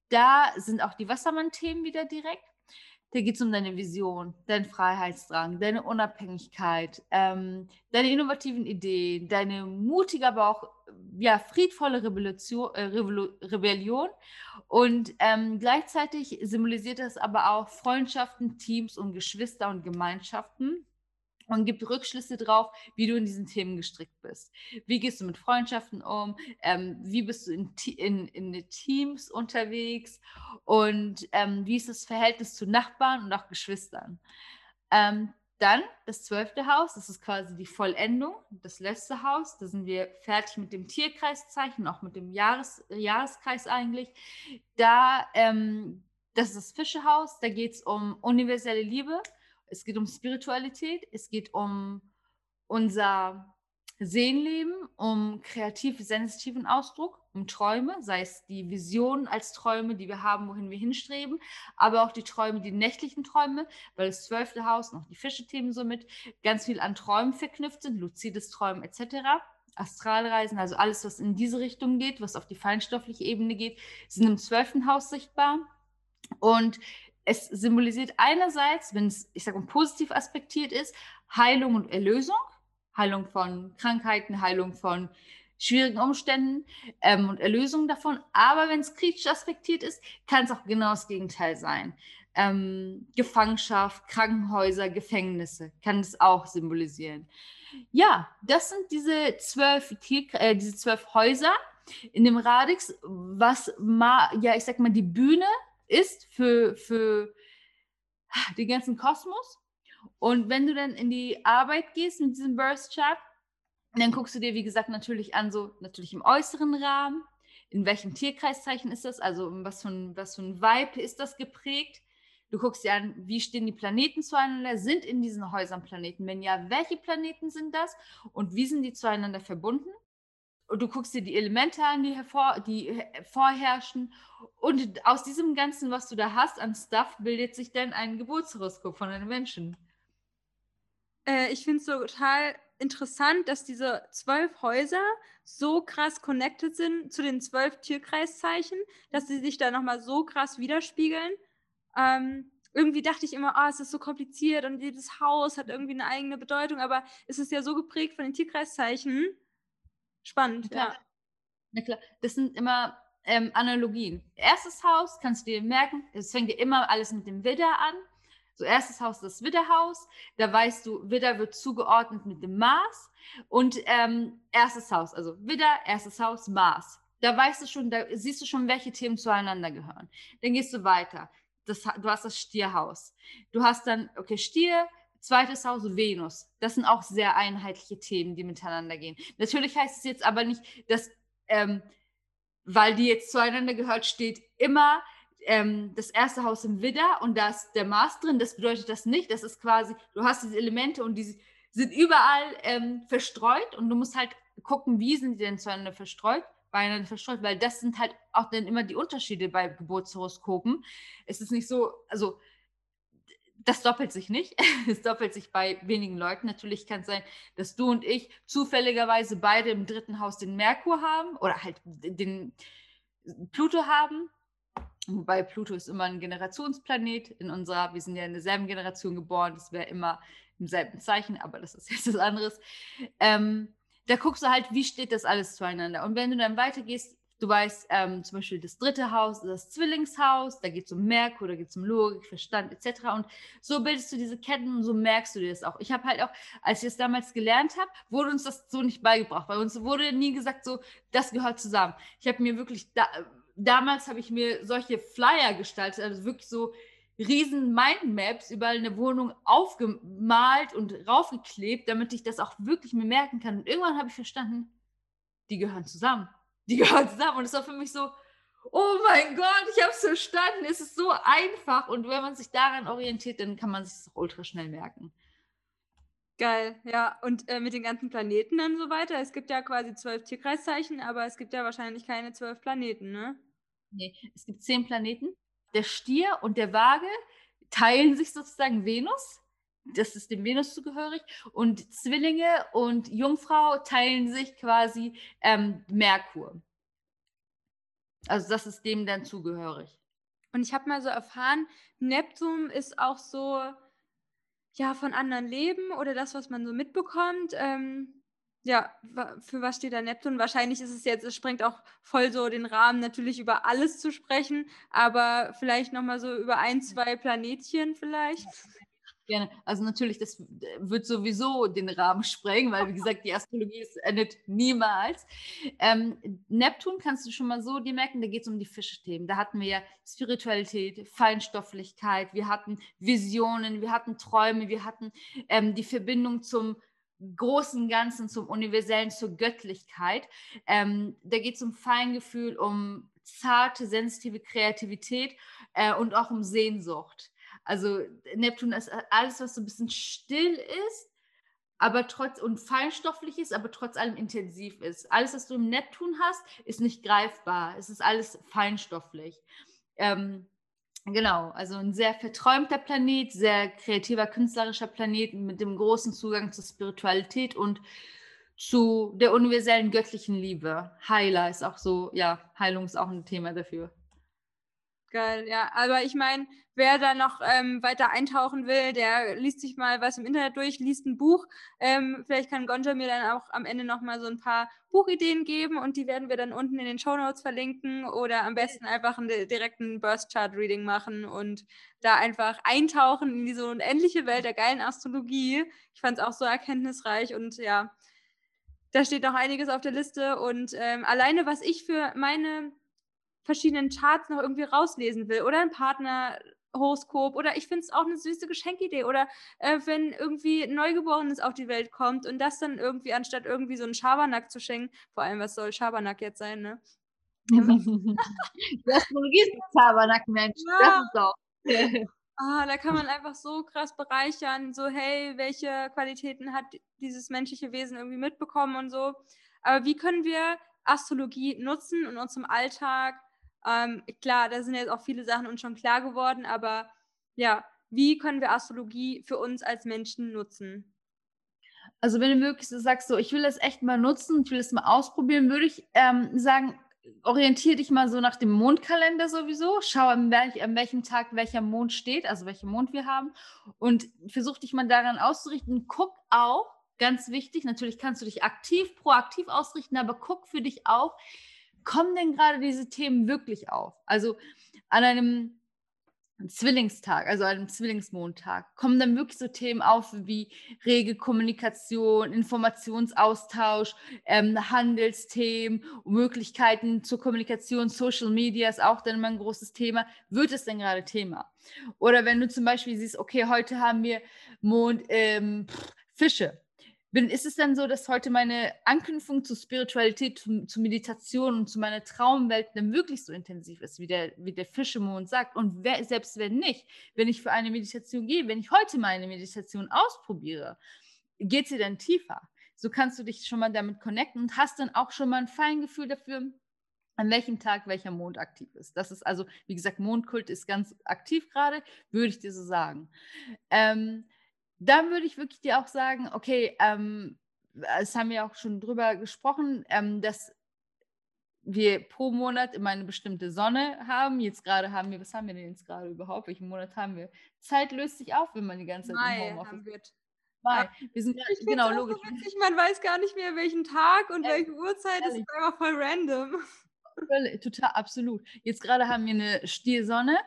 Da sind auch die Wassermann-Themen wieder direkt. Da geht es um deine Vision, deinen Freiheitsdrang, deine Unabhängigkeit, ähm, deine innovativen Ideen, deine mutige, aber auch ja, friedvolle Rebellion, äh, Rebellion. Und ähm, gleichzeitig symbolisiert das aber auch Freundschaften, Teams und Geschwister und Gemeinschaften und gibt Rückschlüsse drauf, wie du in diesen Themen gestrickt bist. Wie gehst du mit Freundschaften um? Ähm, wie bist du in, in, in Teams unterwegs? Und ähm, wie ist das Verhältnis zu Nachbarn und auch Geschwistern? Ähm, dann das zwölfte Haus, das ist quasi die Vollendung, das letzte Haus. Da sind wir fertig mit dem Tierkreiszeichen, auch mit dem Jahres, Jahreskreis eigentlich. Da, ähm, das ist das Fischehaus, da geht es um universelle Liebe es geht um Spiritualität, es geht um unser Seelenleben, um kreativ-sensitiven Ausdruck, um Träume, sei es die Visionen als Träume, die wir haben, wohin wir hinstreben, aber auch die Träume, die nächtlichen Träume, weil das zwölfte Haus, noch die Fische-Themen somit, ganz viel an Träumen verknüpft sind, luzides Träumen etc. Astralreisen, also alles, was in diese Richtung geht, was auf die feinstoffliche Ebene geht, sind im zwölften Haus sichtbar. Und es symbolisiert einerseits, wenn es, ich sage positiv aspektiert ist, Heilung und Erlösung, Heilung von Krankheiten, Heilung von schwierigen Umständen ähm, und Erlösung davon. Aber wenn es kritisch aspektiert ist, kann es auch genau das Gegenteil sein. Ähm, Gefangenschaft, Krankenhäuser, Gefängnisse kann es auch symbolisieren. Ja, das sind diese zwölf, äh, diese zwölf Häuser in dem Radix, was ma, ja, ich sag mal, die Bühne ist für, für den ganzen Kosmos. Und wenn du dann in die Arbeit gehst mit diesem Burst Chart, dann guckst du dir, wie gesagt, natürlich an, so natürlich im äußeren Rahmen, in welchem Tierkreiszeichen ist das, also was für ein, was für ein Vibe ist das geprägt. Du guckst dir an, wie stehen die Planeten zueinander, sind in diesen Häusern Planeten? Wenn ja, welche Planeten sind das und wie sind die zueinander verbunden? Du guckst dir die Elemente an, die, hervor, die vorherrschen. Und aus diesem Ganzen, was du da hast an Stuff, bildet sich dann ein Geburtshoroskop von einem Menschen. Äh, ich finde es so total interessant, dass diese zwölf Häuser so krass connected sind zu den zwölf Tierkreiszeichen, dass sie sich da nochmal so krass widerspiegeln. Ähm, irgendwie dachte ich immer, oh, es ist so kompliziert und jedes Haus hat irgendwie eine eigene Bedeutung, aber es ist ja so geprägt von den Tierkreiszeichen Spannend, ja. Na klar, das sind immer ähm, Analogien. Erstes Haus kannst du dir merken, es fängt ja immer alles mit dem Widder an. So, erstes Haus das Widderhaus. Da weißt du, Widder wird zugeordnet mit dem Mars. Und ähm, erstes Haus, also Widder, erstes Haus, Mars. Da weißt du schon, da siehst du schon, welche Themen zueinander gehören. Dann gehst du weiter. Das, du hast das Stierhaus. Du hast dann, okay, Stier, Zweites Haus Venus. Das sind auch sehr einheitliche Themen, die miteinander gehen. Natürlich heißt es jetzt aber nicht, dass, ähm, weil die jetzt zueinander gehört, steht immer ähm, das erste Haus im Widder und da ist der Mars drin. Das bedeutet das nicht. Das ist quasi, du hast diese Elemente und die sind überall ähm, verstreut und du musst halt gucken, wie sind die denn zueinander verstreut beieinander verstreut, weil das sind halt auch dann immer die Unterschiede bei Geburtshoroskopen. Es ist nicht so, also das doppelt sich nicht. Es doppelt sich bei wenigen Leuten. Natürlich kann es sein, dass du und ich zufälligerweise beide im dritten Haus den Merkur haben oder halt den Pluto haben. Wobei Pluto ist immer ein Generationsplanet. In unserer, wir sind ja in derselben Generation geboren, das wäre immer im selben Zeichen, aber das ist jetzt was anderes. Ähm, da guckst du halt, wie steht das alles zueinander. Und wenn du dann weitergehst, Du weißt ähm, zum Beispiel das dritte Haus, das Zwillingshaus, da geht es um Merkur, da geht es um Logik, Verstand etc. Und so bildest du diese Ketten und so merkst du dir das auch. Ich habe halt auch, als ich es damals gelernt habe, wurde uns das so nicht beigebracht. Bei uns wurde nie gesagt, so, das gehört zusammen. Ich habe mir wirklich, da, damals habe ich mir solche Flyer gestaltet, also wirklich so riesen Mindmaps über eine Wohnung aufgemalt und raufgeklebt, damit ich das auch wirklich mir merken kann. Und irgendwann habe ich verstanden, die gehören zusammen die gehören zusammen. Und es war für mich so, oh mein Gott, ich habe es verstanden. Es ist so einfach. Und wenn man sich daran orientiert, dann kann man sich das auch ultra schnell merken. Geil, ja. Und äh, mit den ganzen Planeten und so weiter. Es gibt ja quasi zwölf Tierkreiszeichen, aber es gibt ja wahrscheinlich keine zwölf Planeten, ne? Nee, es gibt zehn Planeten. Der Stier und der Waage teilen sich sozusagen Venus. Das ist dem Venus zugehörig. Und Zwillinge und Jungfrau teilen sich quasi ähm, Merkur. Also das ist dem dann zugehörig. Und ich habe mal so erfahren, Neptun ist auch so, ja, von anderen Leben oder das, was man so mitbekommt. Ähm, ja, für was steht da Neptun? Wahrscheinlich ist es jetzt, es sprengt auch voll so den Rahmen, natürlich über alles zu sprechen, aber vielleicht nochmal so über ein, zwei Planetchen vielleicht. Gerne. Also natürlich, das wird sowieso den Rahmen sprengen, weil wie gesagt, die Astrologie ist, endet niemals. Ähm, Neptun kannst du schon mal so dir merken, da geht es um die Fischthemen. Da hatten wir ja Spiritualität, Feinstofflichkeit, wir hatten Visionen, wir hatten Träume, wir hatten ähm, die Verbindung zum großen Ganzen, zum Universellen, zur Göttlichkeit. Ähm, da geht es um Feingefühl, um zarte, sensitive Kreativität äh, und auch um Sehnsucht. Also Neptun ist alles, was so ein bisschen still ist, aber trotz und feinstofflich ist, aber trotz allem intensiv ist. Alles, was du im Neptun hast, ist nicht greifbar. Es ist alles feinstofflich. Ähm, genau, also ein sehr verträumter Planet, sehr kreativer, künstlerischer Planet mit dem großen Zugang zur Spiritualität und zu der universellen göttlichen Liebe. Heiler ist auch so, ja, Heilung ist auch ein Thema dafür. Geil, ja. Aber ich meine, wer da noch ähm, weiter eintauchen will, der liest sich mal was im Internet durch, liest ein Buch. Ähm, vielleicht kann Gonja mir dann auch am Ende noch mal so ein paar Buchideen geben und die werden wir dann unten in den Show Notes verlinken oder am besten einfach einen direkten Burst Chart Reading machen und da einfach eintauchen in diese unendliche Welt der geilen Astrologie. Ich fand es auch so erkenntnisreich und ja, da steht noch einiges auf der Liste und ähm, alleine was ich für meine verschiedenen Charts noch irgendwie rauslesen will oder ein Partnerhoroskop oder ich finde es auch eine süße Geschenkidee oder äh, wenn irgendwie Neugeborenes auf die Welt kommt und das dann irgendwie anstatt irgendwie so einen Schabernack zu schenken, vor allem was soll Schabernack jetzt sein, ne? die Astrologie ist ein Schabernack, Mensch. Ja. Das ist auch. Ah, da kann man einfach so krass bereichern, so hey, welche Qualitäten hat dieses menschliche Wesen irgendwie mitbekommen und so. Aber wie können wir Astrologie nutzen und uns im Alltag ähm, klar, da sind jetzt auch viele Sachen uns schon klar geworden, aber ja, wie können wir Astrologie für uns als Menschen nutzen? Also wenn du wirklich sagst, so ich will das echt mal nutzen, ich will es mal ausprobieren, würde ich ähm, sagen, orientiere dich mal so nach dem Mondkalender sowieso, schau an, welch, an welchem Tag welcher Mond steht, also welchen Mond wir haben und versuch dich mal daran auszurichten. Guck auch, ganz wichtig, natürlich kannst du dich aktiv, proaktiv ausrichten, aber guck für dich auch, kommen denn gerade diese Themen wirklich auf? Also an einem Zwillingstag, also einem Zwillingsmontag, kommen dann wirklich so Themen auf wie rege Kommunikation, Informationsaustausch, ähm, Handelsthemen, Möglichkeiten zur Kommunikation, Social Media ist auch dann immer ein großes Thema. Wird es denn gerade Thema? Oder wenn du zum Beispiel siehst, okay, heute haben wir Mond, ähm, Fische bin, ist es dann so, dass heute meine Anknüpfung zu Spiritualität, zu, zu, Meditation und zu meiner Traumwelt dann wirklich so intensiv ist, wie der, wie der Fischemond sagt? Und wer, selbst wenn nicht, wenn ich für eine Meditation gehe, wenn ich heute meine Meditation ausprobiere, geht sie dann tiefer. So kannst du dich schon mal damit connecten und hast dann auch schon mal ein Feingefühl dafür, an welchem Tag welcher Mond aktiv ist. Das ist also, wie gesagt, Mondkult ist ganz aktiv gerade, würde ich dir so sagen. Ähm, dann würde ich wirklich dir auch sagen, okay, ähm, es haben wir auch schon drüber gesprochen, ähm, dass wir pro Monat immer eine bestimmte Sonne haben. Jetzt gerade haben wir, was haben wir denn jetzt gerade überhaupt? Welchen Monat haben wir? Zeit löst sich auf, wenn man die ganze Zeit Mai im Homeoffice ist. Ja. Wir sind ich genau logisch. So witzig, man weiß gar nicht mehr, welchen Tag und ja, welche Uhrzeit. Das ist einfach voll random. Total, absolut. Jetzt gerade haben wir eine Stiersonne.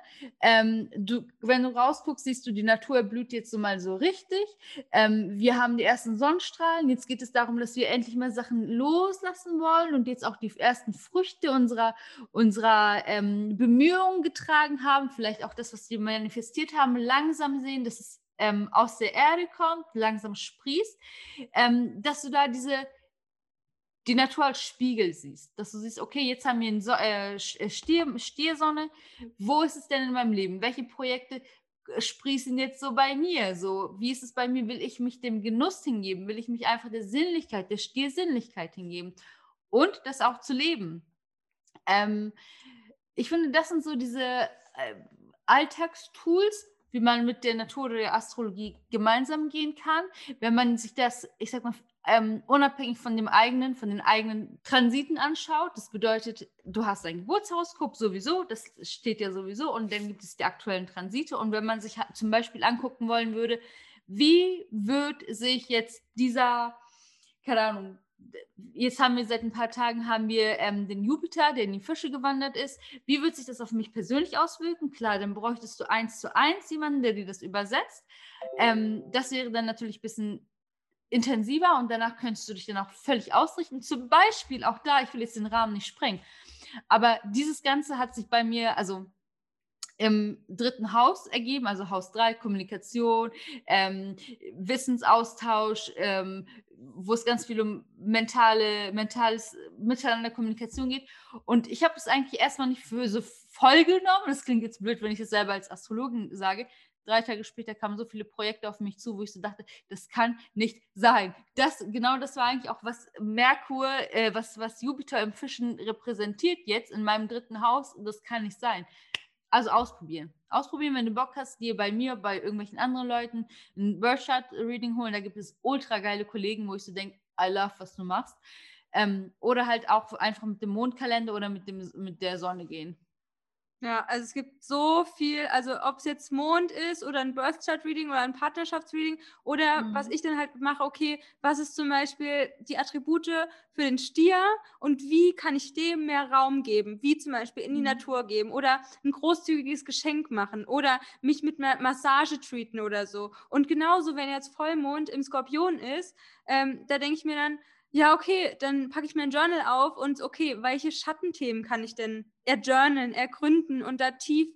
Ähm, du, wenn du rausguckst, siehst du, die Natur blüht jetzt so mal so richtig. Ähm, wir haben die ersten Sonnenstrahlen. Jetzt geht es darum, dass wir endlich mal Sachen loslassen wollen und jetzt auch die ersten Früchte unserer, unserer ähm, Bemühungen getragen haben. Vielleicht auch das, was wir manifestiert haben, langsam sehen, dass es ähm, aus der Erde kommt, langsam sprießt. Ähm, dass du da diese die Natur als Spiegel siehst. Dass du siehst, okay, jetzt haben wir eine so äh, äh, Stier, Stiersonne. Wo ist es denn in meinem Leben? Welche Projekte sprießen jetzt so bei mir? So, wie ist es bei mir? Will ich mich dem Genuss hingeben? Will ich mich einfach der Sinnlichkeit, der Stiersinnlichkeit hingeben? Und das auch zu leben. Ähm, ich finde, das sind so diese äh, Alltagstools, wie man mit der Natur oder der Astrologie gemeinsam gehen kann, wenn man sich das, ich sag mal, ähm, unabhängig von dem eigenen, von den eigenen Transiten anschaut. Das bedeutet, du hast dein Geburtshoroskop sowieso, das steht ja sowieso, und dann gibt es die aktuellen Transite. Und wenn man sich zum Beispiel angucken wollen würde, wie wird sich jetzt dieser, keine Ahnung, jetzt haben wir seit ein paar Tagen haben wir ähm, den Jupiter, der in die Fische gewandert ist. Wie wird sich das auf mich persönlich auswirken? Klar, dann bräuchtest du eins zu eins jemanden, der dir das übersetzt. Ähm, das wäre dann natürlich ein bisschen intensiver und danach könntest du dich dann auch völlig ausrichten. Zum Beispiel auch da, ich will jetzt den Rahmen nicht sprengen, aber dieses Ganze hat sich bei mir, also im dritten Haus ergeben, also Haus 3, Kommunikation, ähm, Wissensaustausch, ähm, wo es ganz viel um mentale, mentales Miteinander Kommunikation geht. Und ich habe es eigentlich erstmal nicht für so voll genommen. Das klingt jetzt blöd, wenn ich es selber als Astrologin sage drei Tage später kamen so viele Projekte auf mich zu, wo ich so dachte, das kann nicht sein. Das, genau das war eigentlich auch, was Merkur, äh, was, was Jupiter im Fischen repräsentiert jetzt in meinem dritten Haus. Das kann nicht sein. Also ausprobieren. Ausprobieren, wenn du Bock hast, dir bei mir, bei irgendwelchen anderen Leuten ein Workshop-Reading holen. Da gibt es ultra geile Kollegen, wo ich so denke, I love, was du machst. Ähm, oder halt auch einfach mit dem Mondkalender oder mit, dem, mit der Sonne gehen. Ja, also es gibt so viel, also ob es jetzt Mond ist oder ein Birth Chart Reading oder ein Partnerschaftsreading oder mhm. was ich dann halt mache, okay, was ist zum Beispiel die Attribute für den Stier und wie kann ich dem mehr Raum geben, wie zum Beispiel in die mhm. Natur geben oder ein großzügiges Geschenk machen oder mich mit einer Massage treaten oder so. Und genauso, wenn jetzt Vollmond im Skorpion ist, ähm, da denke ich mir dann, ja, okay, dann packe ich mir ein Journal auf und okay, welche Schattenthemen kann ich denn erjournalen, ergründen und da tief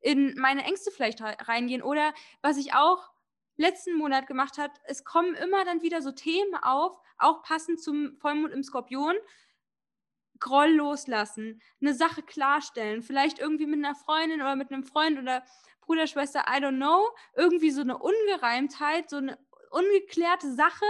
in meine Ängste vielleicht reingehen? Oder was ich auch letzten Monat gemacht habe, es kommen immer dann wieder so Themen auf, auch passend zum Vollmond im Skorpion. Groll loslassen, eine Sache klarstellen, vielleicht irgendwie mit einer Freundin oder mit einem Freund oder Bruder, Schwester, I don't know, irgendwie so eine Ungereimtheit, so eine ungeklärte Sache,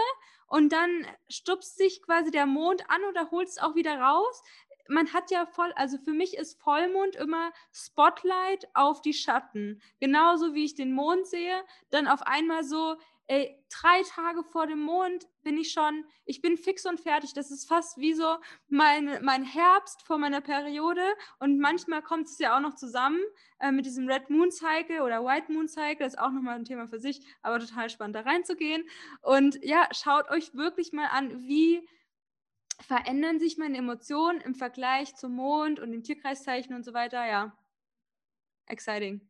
und dann stupst sich quasi der Mond an oder holt es auch wieder raus. Man hat ja voll, also für mich ist Vollmond immer Spotlight auf die Schatten. Genauso wie ich den Mond sehe, dann auf einmal so, ey, drei Tage vor dem Mond bin ich schon, ich bin fix und fertig. Das ist fast wie so mein, mein Herbst vor meiner Periode. Und manchmal kommt es ja auch noch zusammen äh, mit diesem Red Moon Cycle oder White Moon Cycle. Das ist auch nochmal ein Thema für sich, aber total spannend da reinzugehen. Und ja, schaut euch wirklich mal an, wie verändern sich meine Emotionen im Vergleich zum Mond und den Tierkreiszeichen und so weiter. Ja, exciting.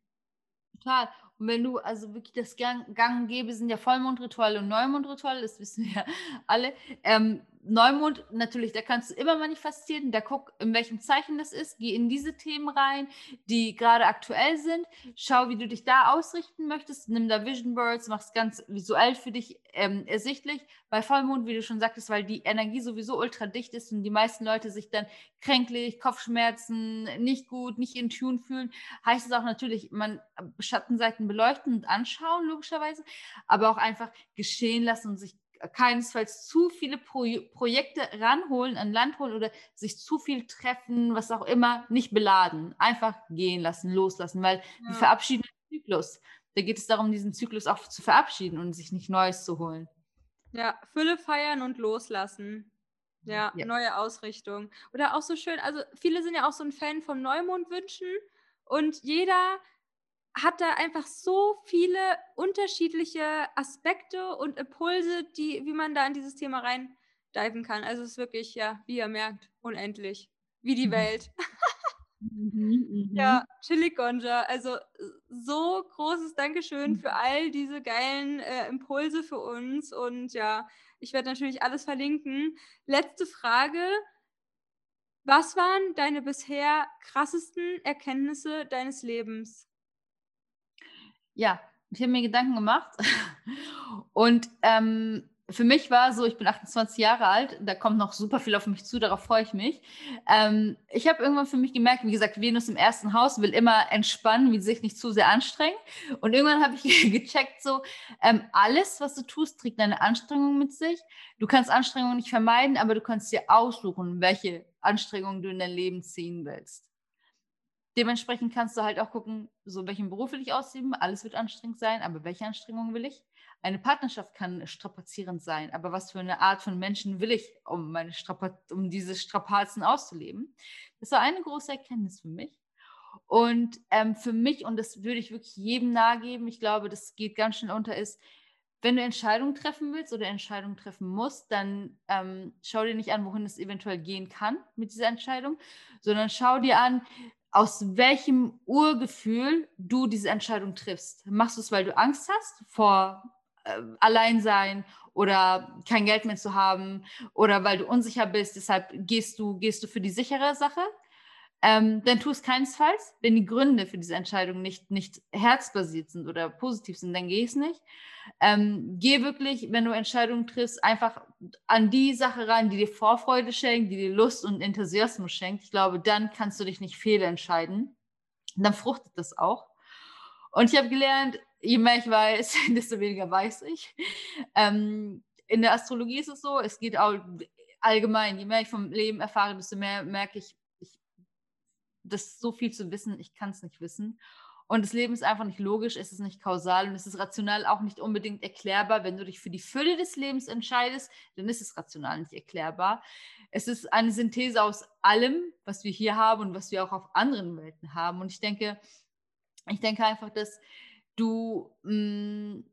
Total. Und wenn du also wirklich das Gang, Gang Gäbe sind ja Vollmondritual und Neumondritual, das wissen wir ja alle. Ähm, Neumond, natürlich, da kannst du immer manifestieren. Da guck, in welchem Zeichen das ist. Geh in diese Themen rein, die gerade aktuell sind. Schau, wie du dich da ausrichten möchtest. Nimm da Vision Birds, mach es ganz visuell für dich ähm, ersichtlich. Bei Vollmond, wie du schon sagtest, weil die Energie sowieso ultra dicht ist und die meisten Leute sich dann kränklich, Kopfschmerzen, nicht gut, nicht in Tune fühlen, heißt es auch natürlich, man Schattenseiten beleuchten und anschauen, logischerweise, aber auch einfach geschehen lassen und sich keinesfalls zu viele Pro Projekte ranholen, an Land holen oder sich zu viel treffen, was auch immer, nicht beladen. Einfach gehen lassen, loslassen, weil ja. die verabschieden den Zyklus. Da geht es darum, diesen Zyklus auch zu verabschieden und sich nicht Neues zu holen. Ja, Fülle feiern und loslassen. Ja, ja, neue Ausrichtung. Oder auch so schön, also viele sind ja auch so ein Fan vom Neumondwünschen und jeder hat da einfach so viele unterschiedliche Aspekte und Impulse, die, wie man da in dieses Thema reindiven kann. Also es ist wirklich, ja, wie ihr merkt, unendlich. Wie die mhm. Welt. Mhm, ja, mhm. Chili Gonja. Also so großes Dankeschön für all diese geilen äh, Impulse für uns. Und ja, ich werde natürlich alles verlinken. Letzte Frage. Was waren deine bisher krassesten Erkenntnisse deines Lebens? Ja, ich habe mir Gedanken gemacht und ähm, für mich war so, ich bin 28 Jahre alt, da kommt noch super viel auf mich zu, darauf freue ich mich. Ähm, ich habe irgendwann für mich gemerkt, wie gesagt, Venus im ersten Haus will immer entspannen, will sich nicht zu sehr anstrengen. Und irgendwann habe ich gecheckt, so, ähm, alles, was du tust, trägt eine Anstrengung mit sich. Du kannst Anstrengungen nicht vermeiden, aber du kannst dir aussuchen, welche Anstrengungen du in dein Leben ziehen willst. Dementsprechend kannst du halt auch gucken, so welchen Beruf will ich ausüben. Alles wird anstrengend sein, aber welche Anstrengungen will ich? Eine Partnerschaft kann strapazierend sein, aber was für eine Art von Menschen will ich, um, meine um diese Strapazen auszuleben? Das war eine große Erkenntnis für mich. Und ähm, für mich, und das würde ich wirklich jedem nahegeben, ich glaube, das geht ganz schnell unter, ist, wenn du Entscheidungen treffen willst oder Entscheidungen treffen musst, dann ähm, schau dir nicht an, wohin es eventuell gehen kann mit dieser Entscheidung, sondern schau dir an, aus welchem Urgefühl du diese Entscheidung triffst. Machst du es, weil du Angst hast vor äh, allein sein oder kein Geld mehr zu haben oder weil du unsicher bist, deshalb gehst du, gehst du für die sichere Sache, ähm, dann tu es keinesfalls. Wenn die Gründe für diese Entscheidung nicht, nicht herzbasiert sind oder positiv sind, dann geh es nicht. Ähm, geh wirklich, wenn du Entscheidungen triffst, einfach an die Sache ran, die dir Vorfreude schenkt, die dir Lust und Enthusiasmus schenkt. Ich glaube, dann kannst du dich nicht fehlentscheiden. Dann fruchtet das auch. Und ich habe gelernt, je mehr ich weiß, desto weniger weiß ich. Ähm, in der Astrologie ist es so, es geht auch allgemein, je mehr ich vom Leben erfahre, desto mehr merke ich das so viel zu wissen, ich kann es nicht wissen. Und das Leben ist einfach nicht logisch, es ist nicht kausal und es ist rational auch nicht unbedingt erklärbar. Wenn du dich für die Fülle des Lebens entscheidest, dann ist es rational nicht erklärbar. Es ist eine Synthese aus allem, was wir hier haben und was wir auch auf anderen Welten haben. Und ich denke, ich denke einfach, dass du, mh, hm,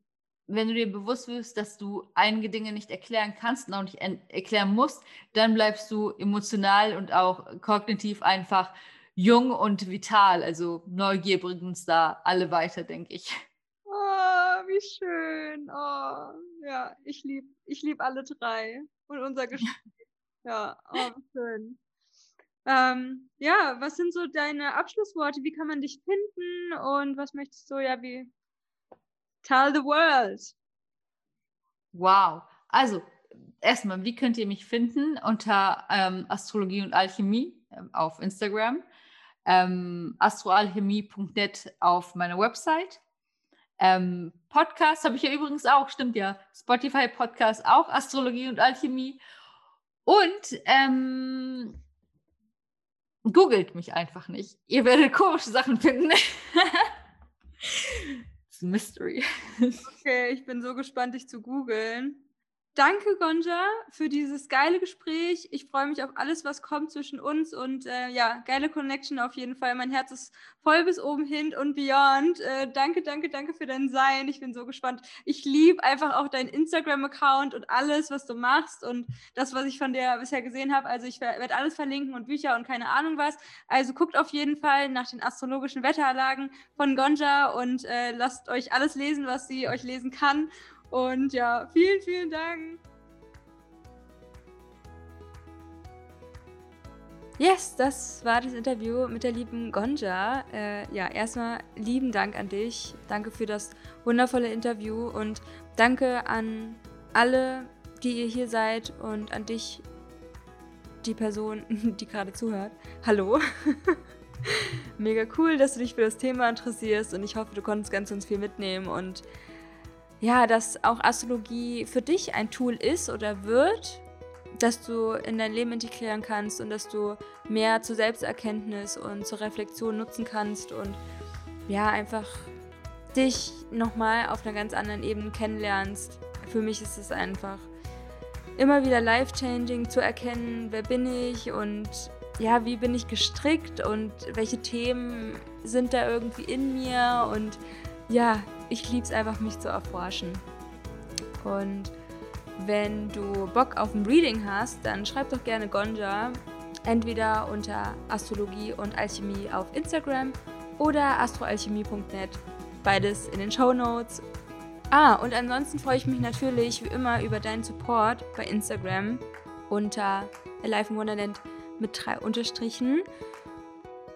wenn du dir bewusst wirst, dass du einige Dinge nicht erklären kannst und auch nicht erklären musst, dann bleibst du emotional und auch kognitiv einfach jung und vital. Also Neugier bringt uns da alle weiter, denke ich. Oh, wie schön. Oh, ja, ich liebe ich lieb alle drei und unser Gespräch. ja, oh, schön. Ähm, ja, was sind so deine Abschlussworte? Wie kann man dich finden und was möchtest du, ja, wie tell the world? Wow. Also, erstmal, wie könnt ihr mich finden? Unter ähm, Astrologie und Alchemie äh, auf Instagram, ähm, astroalchemie.net auf meiner Website. Ähm, Podcast habe ich ja übrigens auch, stimmt ja. Spotify Podcast auch, Astrologie und Alchemie. Und ähm, Googelt mich einfach nicht. Ihr werdet komische Sachen finden. Mystery. Okay, ich bin so gespannt, dich zu googeln. Danke, Gonja, für dieses geile Gespräch. Ich freue mich auf alles, was kommt zwischen uns und äh, ja, geile Connection auf jeden Fall. Mein Herz ist voll bis oben hin und beyond. Äh, danke, danke, danke für dein Sein. Ich bin so gespannt. Ich liebe einfach auch deinen Instagram-Account und alles, was du machst und das, was ich von dir bisher gesehen habe. Also ich werde alles verlinken und Bücher und keine Ahnung was. Also guckt auf jeden Fall nach den astrologischen Wetteranlagen von Gonja und äh, lasst euch alles lesen, was sie euch lesen kann. Und ja, vielen, vielen Dank. Yes, das war das Interview mit der lieben Gonja. Äh, ja, erstmal lieben Dank an dich. Danke für das wundervolle Interview und danke an alle, die ihr hier seid und an dich, die Person, die gerade zuhört. Hallo. Mega cool, dass du dich für das Thema interessierst und ich hoffe, du konntest ganz, ganz viel mitnehmen und ja, dass auch Astrologie für dich ein Tool ist oder wird, das du in dein Leben integrieren kannst und dass du mehr zur Selbsterkenntnis und zur Reflexion nutzen kannst und ja, einfach dich nochmal auf einer ganz anderen Ebene kennenlernst. Für mich ist es einfach immer wieder life-changing zu erkennen, wer bin ich und ja, wie bin ich gestrickt und welche Themen sind da irgendwie in mir und ja, ich liebe es einfach, mich zu erforschen. Und wenn du Bock auf ein Reading hast, dann schreib doch gerne Gonja entweder unter Astrologie und Alchemie auf Instagram oder astroalchemie.net. Beides in den Show Notes. Ah, und ansonsten freue ich mich natürlich wie immer über deinen Support bei Instagram unter Alive in Wonderland mit drei Unterstrichen.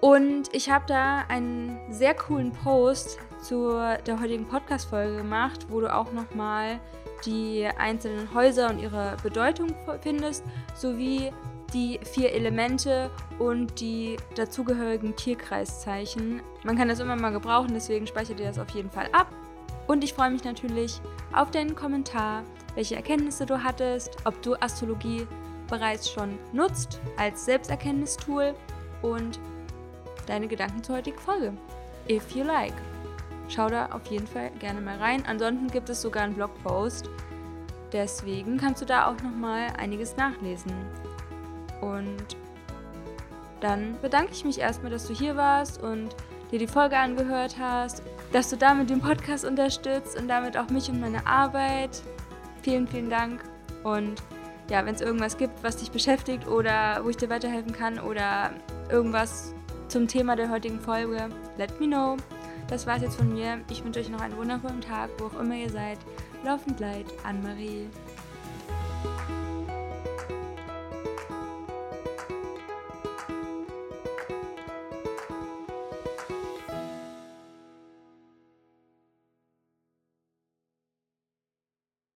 Und ich habe da einen sehr coolen Post zu der heutigen Podcast-Folge gemacht, wo du auch nochmal die einzelnen Häuser und ihre Bedeutung findest, sowie die vier Elemente und die dazugehörigen Tierkreiszeichen. Man kann das immer mal gebrauchen, deswegen speichere dir das auf jeden Fall ab. Und ich freue mich natürlich auf deinen Kommentar, welche Erkenntnisse du hattest, ob du Astrologie bereits schon nutzt als Selbsterkenntnistool und deine Gedanken zur heutigen Folge. If you like. Schau da auf jeden Fall gerne mal rein. Ansonsten gibt es sogar einen Blogpost. Deswegen kannst du da auch nochmal einiges nachlesen. Und dann bedanke ich mich erstmal, dass du hier warst und dir die Folge angehört hast, dass du damit den Podcast unterstützt und damit auch mich und meine Arbeit. Vielen, vielen Dank. Und ja, wenn es irgendwas gibt, was dich beschäftigt oder wo ich dir weiterhelfen kann oder irgendwas zum Thema der heutigen Folge, let me know. Das war's jetzt von mir. Ich wünsche euch noch einen wundervollen Tag, wo auch immer ihr seid. Laufend leid, Anne-Marie.